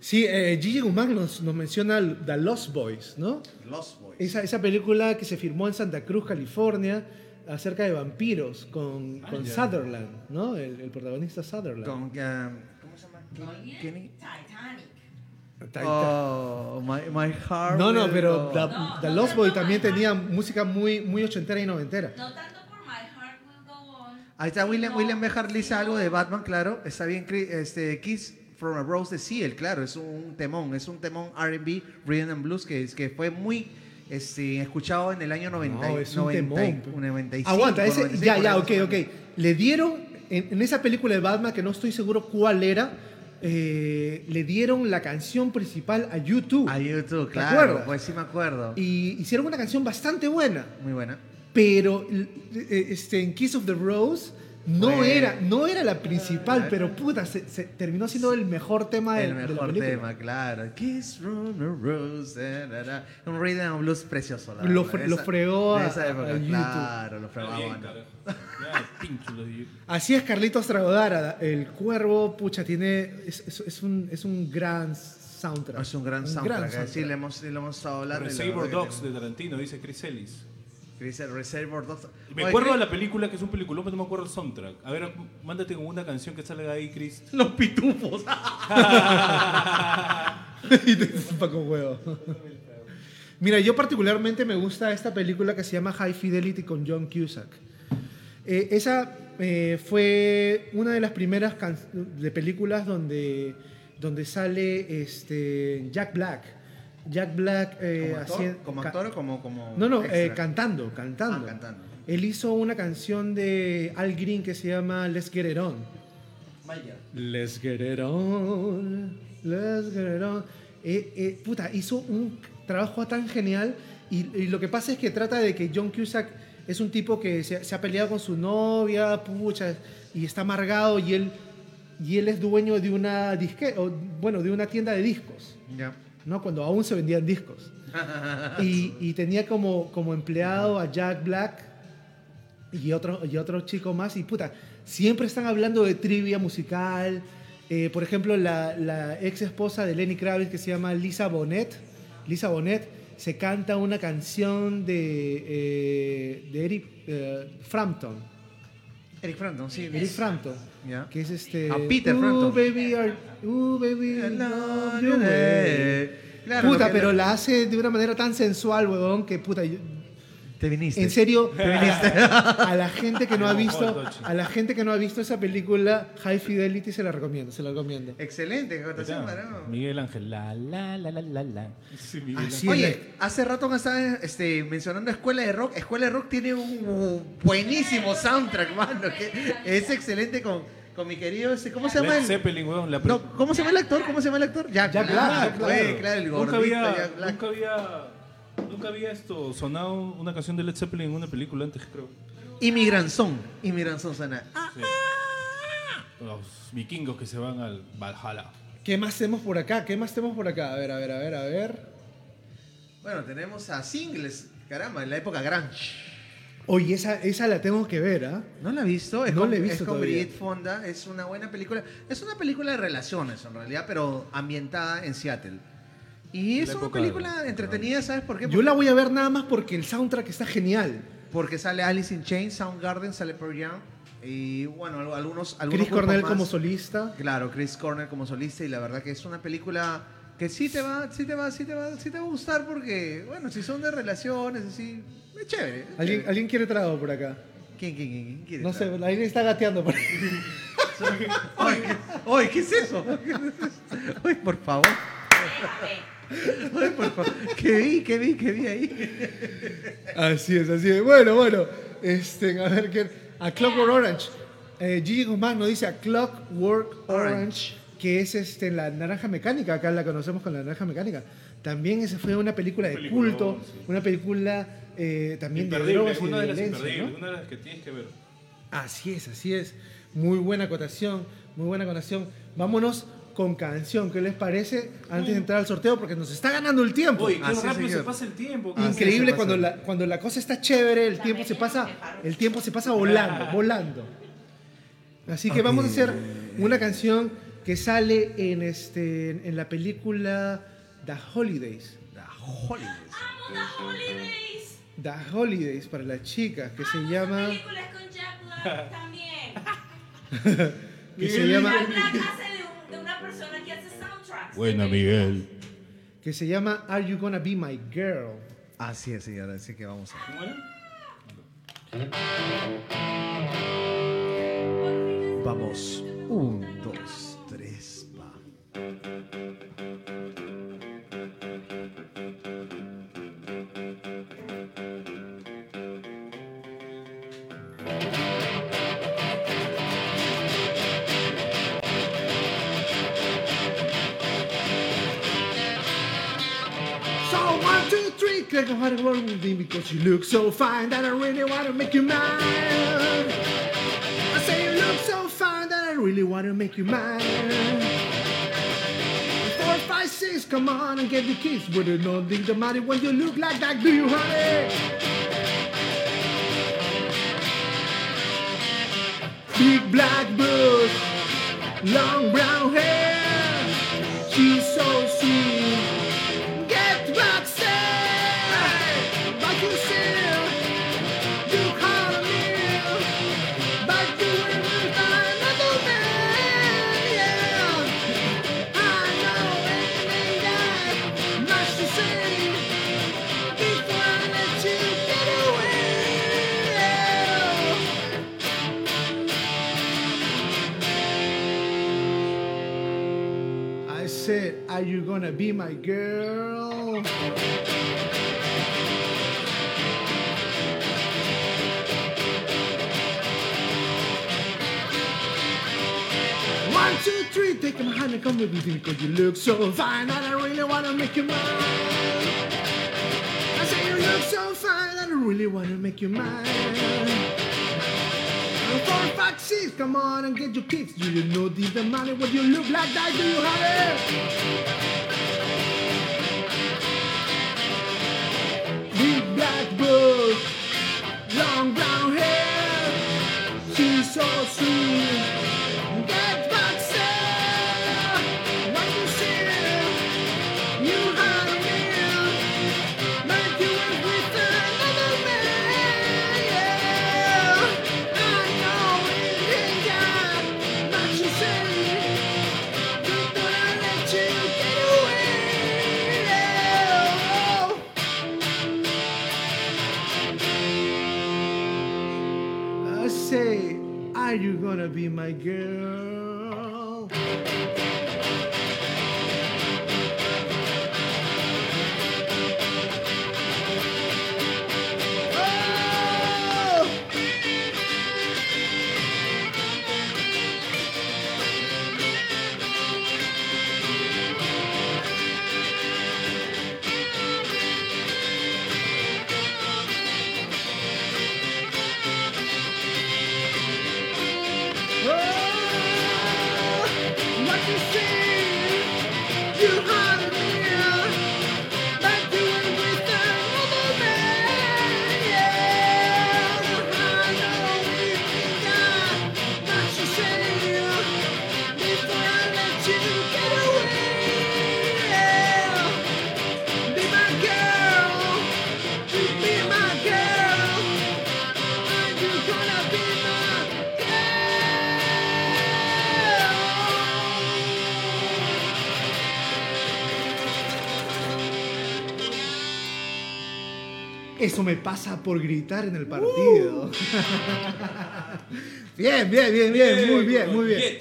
Sí, eh, Gigi Guzmán nos, nos menciona The Lost Boys, ¿no? Lost Boys. Esa, esa película que se filmó en Santa Cruz, California, acerca de vampiros, con, Ah, con. Sutherland, ¿no? El, el protagonista Sutherland. Con, ah, ¿Cómo se llama? Kenny. Titanic. Ta- ta- Oh, my, my heart. no, no, will pero The, No, The no, Lost no, también tenía música muy, muy ochentera y noventera. No tanto por My Heart Will Go On. Ahí está William, William Behar dice algo de Batman, claro. Está bien, este, Kiss from a Rose de Seal, claro. Es un temón, es un temón RB, Rhythm and Blues, que, es- que fue muy este, escuchado en el año 90, No, es un 90 temón. 95. Aguanta, ese, 96, ya, ya, ok, ok. Le dieron, en, en esa película de Batman, que no estoy seguro cuál era, eh, le dieron la canción principal a YouTube. A YouTube, ¿Te claro. acuerdas? Pues sí me acuerdo. Y hicieron una canción bastante buena. Muy buena. pero eh, este, en Kiss of the Rose no, Fue- era, no era la principal, pero puta, se, se terminó siendo el mejor tema de, El de la mejor tema, claro. Kiss from a Rose. da, da. Un Rhythm and Blues precioso. la Lo lo fregó de a- esa época, a YouTube. claro. Lo fregó. Bien, bueno. Así es Carlitos Tragodara, el cuervo, pucha, tiene, es, es- es un, es un gran soundtrack. Es un gran soundtrack. eh. Sí, le hemos, le hemos estado hablando. Dogs de Tarantino, dice Chris Ellis. Dice Reservoir Dogs. Y Me Oye, acuerdo de la película que es un peliculón, pero no me acuerdo el soundtrack. A ver, mándate con una canción que salga ahí, Chris. Los pitufos. y te huevo. Mira, yo particularmente me gusta esta película que se llama High Fidelity con John Cusack. Eh, esa eh, fue una de las primeras de películas donde, donde sale este, Jack Black. Jack Black eh, ¿Como actor? hacien- ¿Como actor o como.? como No, no, eh, cantando, cantando. Ah, cantando. Él hizo una canción de Al Green que se llama Let's Get It On. Let's get it on, let's get it on. Eh, eh, puta, hizo un trabajo tan genial y, y lo que pasa es que trata de que John Cusack es un tipo que se, se ha peleado con su novia, pucha, y está amargado y él, y él es dueño de una disque, o, bueno, de una tienda de discos, Ya. ¿No? Cuando aún se vendían discos. y, y tenía como, como empleado a Jack Black y otro, y otro chico más. Y puta, siempre están hablando de trivia musical. Eh, por ejemplo, la, la ex esposa de Lenny Kravitz, que se llama Lisa Bonet, Lisa Bonet, se canta una canción de, eh, de Eric eh, Frampton. Eric Frampton, sí. Eric Frampton. Ya. Que es este. A Peter "Ooh, Frampton. baby, are- ooh, baby, I love you, way". Eh, Claro, puta, pero la hace de una manera tan sensual, huevón, que puta. yo- Te viniste. en serio, a la gente que no ha visto, a la gente que no ha visto esa película, High Fidelity se la recomiendo, se la recomiendo. Excelente, acotación, varón. Miguel Ángel, la, la, la, la, la, la. Sí, Miguel Así Ángel. es. Oye, hace rato me estaban este, mencionando Escuela de Rock. Escuela de Rock tiene un buenísimo soundtrack, mano. Que es excelente con, con mi querido, este, ¿cómo se llama el? Zeppelin, weón. La No, ¿Cómo se llama el actor? ¿Cómo se llama el actor? Jack, Jack Black, claro. claro, el nunca gordito había, Jack Black. nunca había, nunca había esto sonado una canción de Led Zeppelin en una película antes, creo. Inmigranzón. Inmigranzón suena. Ah, Sí. los vikingos que se van al Valhalla. ¿Qué más tenemos por acá? ¿Qué más tenemos por acá? A ver, a ver, a ver, a ver. Bueno, tenemos a Singles, caramba, en la época grunge. Oye, esa, esa la tengo que ver, ¿ah? ¿No la he visto? Es No con, la he visto es con todavía. Brigitte Fonda. Es una buena película. Es una película de relaciones, en realidad, pero ambientada en Seattle. Y es una película entretenida, ¿sabes por qué? Yo la voy a ver nada más porque el soundtrack está genial. Porque sale Alice in Chains, Soundgarden, sale Pearl Jam. Y bueno, al- algunos, algunos Chris grupos Cornell más. como solista. Claro, Chris Cornell como solista. Y la verdad que es una película que sí te va, sí te va, sí te va, sí te va a gustar porque, bueno, si son de relaciones, así, es chévere. es ¿Alguien, chévere. ¿alguien quiere trago por acá? ¿Quién, quién, quién, quién quiere No sé, alguien está gateando por ahí. Oye, ¿qué, oye, ¿qué es eso? Oye, por favor. Déjame. Oye, por favor. ¿Qué vi? ¿Qué vi? ¿Qué vi ahí? Así es, así es. Bueno, bueno. Este, a ver, ¿qué? A Clockwork Orange. Eh, Gigi Guzmán nos dice a Clockwork Orange, Orange. que es este, la naranja mecánica. Acá la conocemos con la naranja mecánica. También esa fue una película de culto, sí. una película eh, también de drogas y una de de las violencia. imperdibles, ¿no? una de las que tienes que ver. Así es, así es. Muy buena acotación, muy buena acotación. Vámonos con canción, ¿qué les parece? Antes de entrar al sorteo, porque nos está ganando el tiempo. Uy, qué Así, rápido señor. se pasa el tiempo. Así Increíble cuando la, cuando la cosa está chévere, el tiempo se pasa, el tiempo se pasa volando, volando. Así que vamos a hacer una canción que sale en este en la película The Holidays. La Holidays. ¡Amo The Holidays! The Holidays para las chicas, que se llama Películas con Jack Black también. que se llama Jack Black hace de, un- de una persona que hace soundtracks. Buena, Miguel. que se llama Are You Gonna Be My Girl? Así es, señora. Así que vamos a ver. ¿Cómo era? Vamos. Un, dos, tres, va. Click on hard with me because you look so fine that I really wanna make you mine. I say you look so fine that I really wanna make you mine. Four, five, six, come on and get the kiss. But I don't think the matter when you look like that, do you, honey? Big black bush, long brown hair. Are gonna be my girl? One, two, three, take my hand and come with me because you look so fine and I really wanna make you mine. I say you look so fine and I really wanna make you mine. Come on and get your kicks. Do you know deep the money what you look like that? Do you have it? Eso me pasa por gritar en el partido. bien, bien, bien, bien, muy bien, muy bien.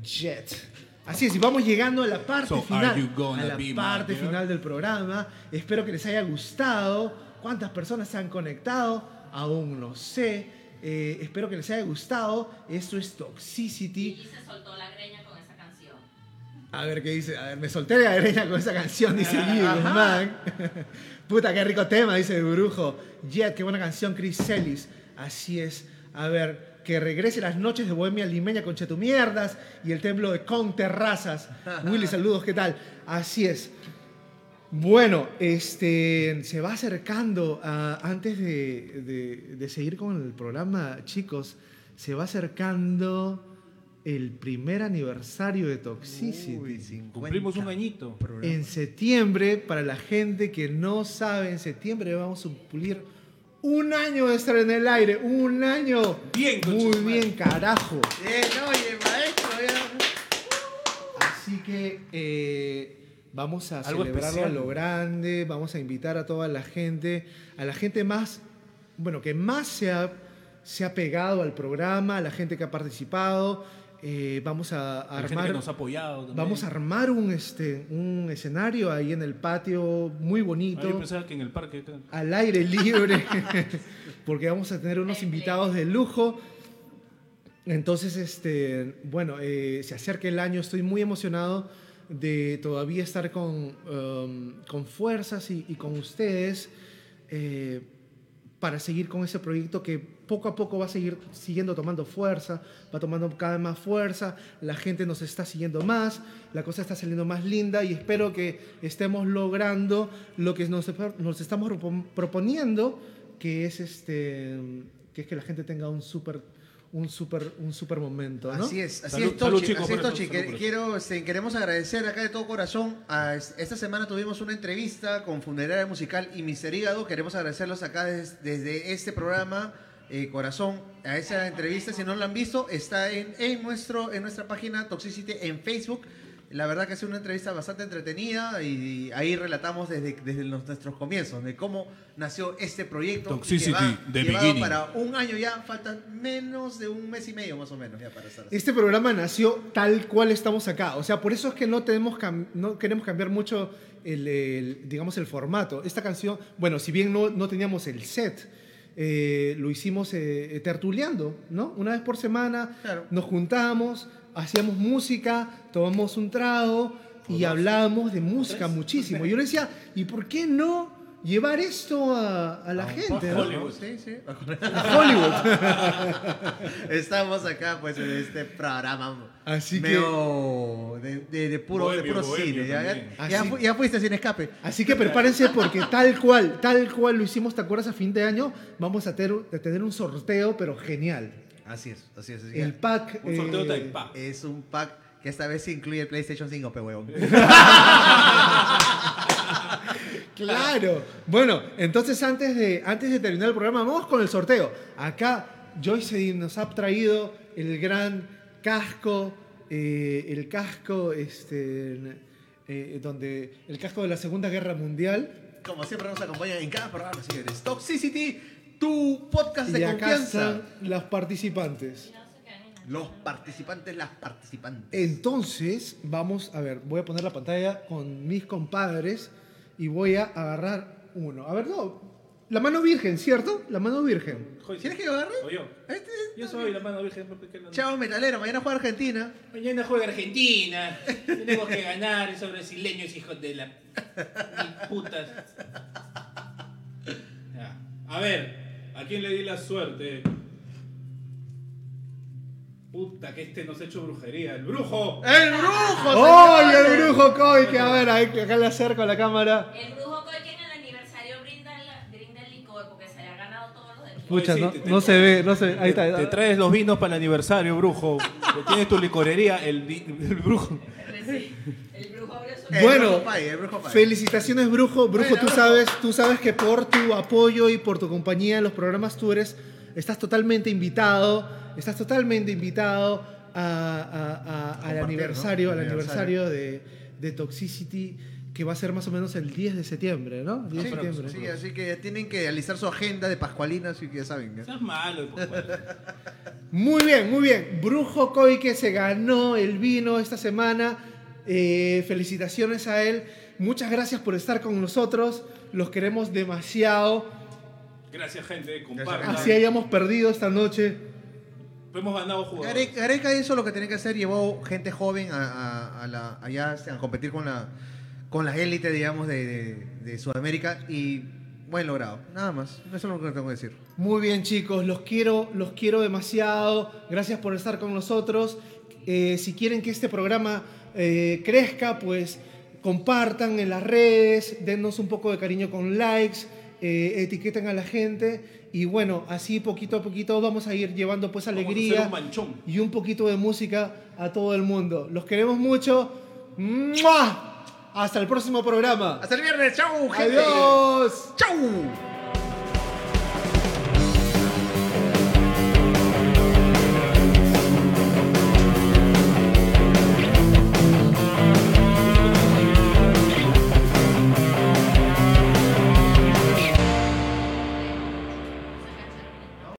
Jet. Así es, y vamos llegando a la parte So, final. A la parte final del programa. Espero que les haya gustado. ¿Cuántas personas se han conectado? Aún no sé. Eh, espero que les haya gustado. Esto es Toxicity. Y se soltó la greña. A ver qué dice. A ver, me solté la greña con esa canción, dice man. Puta, qué rico tema, dice Brujo. Jet, qué buena canción, Chris Celis. Así es. A ver, que regrese las noches de Bohemia Limeña con Chetumierdas y el templo de Con Terrazas. Willy, saludos, ¿qué tal? Así es. Bueno, este, se va acercando, ah, antes de, de- de seguir con el programa, chicos, se va acercando el primer aniversario de Toxicity. Uy, 50 Cumplimos un añito. En septiembre, para la gente que no sabe, en septiembre vamos a cumplir un año de estar en el aire. Un año. Bien, Muy bien, carajo. Bien, oye, maestro, ya. Así que eh, vamos a Algo celebrarlo especial. a lo grande. Vamos a invitar a toda la gente, a la gente más, bueno, que más se ha, se ha pegado al programa, a la gente que ha participado. Eh, vamos a La gente armar. que nos ha apoyado. también. Vamos a armar un, este, un escenario ahí en el patio muy Ah, yo bonito, pensaba que en el parque. al aire libre, porque vamos a tener unos invitados de lujo. Entonces, este, bueno, eh, se acerca el año, estoy muy emocionado de todavía estar con, um, con fuerzas y, y con ustedes eh, para seguir con ese proyecto que poco a poco va a seguir siguiendo tomando fuerza, va tomando cada vez más fuerza, la gente nos está siguiendo más, la cosa está saliendo más linda y espero que estemos logrando lo que nos, nos estamos propo- proponiendo, que es, este, que es que la gente tenga un súper un super, un super momento, ¿no? Así es, así Salud- es, Tochi. salud, chicos, así es, Tochi. salud. Quiero, este, queremos agradecer acá de todo corazón. A, es- esta semana tuvimos una entrevista con Funeraria Musical y Mister Hígado. Queremos agradecerlos acá des- desde este programa. Eh, corazón a esa entrevista si no la han visto está en, en nuestro en nuestra página Toxicity en Facebook la verdad que es una entrevista bastante entretenida y ahí relatamos desde, desde los- nuestros comienzos de cómo nació este proyecto Toxicity, llevado beginning. para un año ya faltan menos de un mes y medio más o menos ya para estar así. Este programa nació tal cual estamos acá. O sea, por eso es que no, tenemos cam- no queremos cambiar mucho el, el, digamos, el formato. Esta canción, bueno, si bien no, no teníamos el set, eh, lo hicimos eh, eh, tertuleando, ¿no? Una vez por semana Claro. nos juntamos, hacíamos música, tomamos un trago y hablábamos de música muchísimo. Yo le decía, ¿y por qué no llevar esto a, a la gente? ¿no? Hollywood. Sí, sí. A Hollywood. Estamos acá pues en este programa Así que- de, de- de puro, de puro cine. Ya, ya- también. ya Así- fu- ya fuiste sin escape. Así que prepárense porque tal cual, tal cual lo hicimos, ¿te acuerdas? A fin de año vamos a tener, a tener un sorteo, pero genial. Así es, así es. así El pack... Un sorteo eh, type pack. Es un pack que esta vez incluye el PlayStation 5, pe huevón. Claro. Bueno, entonces antes de, antes de terminar el programa, vamos con el sorteo. Acá Joyce nos ha traído el gran casco, eh, el casco, este, eh, donde, el casco de la Segunda Guerra Mundial. Como siempre nos acompañan en cada programa, señores. Toxicity, tu podcast de y acá confianza. están las participantes. Los participantes, las participantes. Entonces, vamos a ver, voy a poner la pantalla con mis compadres y voy a agarrar uno. A ver, no, la mano virgen, ¿cierto? La mano virgen. ¿Quieres que yo agarre? ¿O yo? Este- Yo soy la mano virgen. ¿por qué no? Chavo metalero, mañana juega Argentina. Mañana juega Argentina. Tenemos que ganar esos brasileños, hijos de la. Mil putas. Ya. A ver, ¿a quién le di la suerte? Puta, que este nos ha hecho brujería. ¡El brujo! ¡El brujo! ¡Ay, señores! el brujo Coy, que a ver, ahí, acá le acerco a la cámara. El brujo Coy que en el aniversario brinda, la- brinda el licor porque se le ha ganado todos los del Pucha, Oye, sí, no, te- te- se ve, no se ve. Ahí está. Te traes los vinos para el aniversario, brujo. Que Tienes tu licorería, el, brujo. El brujo abrió su El Bueno, brujo Pai, el brujo. Felicitaciones, Brujo. Brujo, Bueno, tú sabes, tú sabes que por tu apoyo y por tu compañía en los programas tú eres, estás totalmente invitado, estás totalmente invitado a- a- a- al aniversario, ¿no? al Aniversario. de, de Toxicity, que va a ser más o menos el 10 de septiembre, ¿no? 10 de Sí, septiembre. sí, así que tienen que alistar su agenda de Pascualina, así que ya saben. ¿eh? Estás malo. Muy bien, muy bien. Brujo Coike se ganó el vino esta semana. Eh, felicitaciones a él. Muchas gracias por estar con nosotros. Los queremos demasiado. Gracias, gente. Compartan. Así hayamos perdido esta noche. Hemos ganado jugadores. Gareca hizo lo que tenía que hacer, llevó gente joven a, a- a la, allá a competir con la con las élites, digamos, de, de- de Sudamérica y buen logrado. Nada más, eso es lo que tengo que decir. Muy bien, chicos. Los quiero, los quiero demasiado. Gracias por estar con nosotros. Eh, si quieren que este programa eh, crezca, pues compartan en las redes, dennos un poco de cariño con likes, eh, etiqueten a la gente. Y bueno, así poquito a poquito vamos a ir llevando pues alegría un manchón. y un poquito de música a todo el mundo. Los queremos mucho. ¡Mua! Hasta el próximo programa. Hasta el viernes, chau, gente. Adiós. Chau.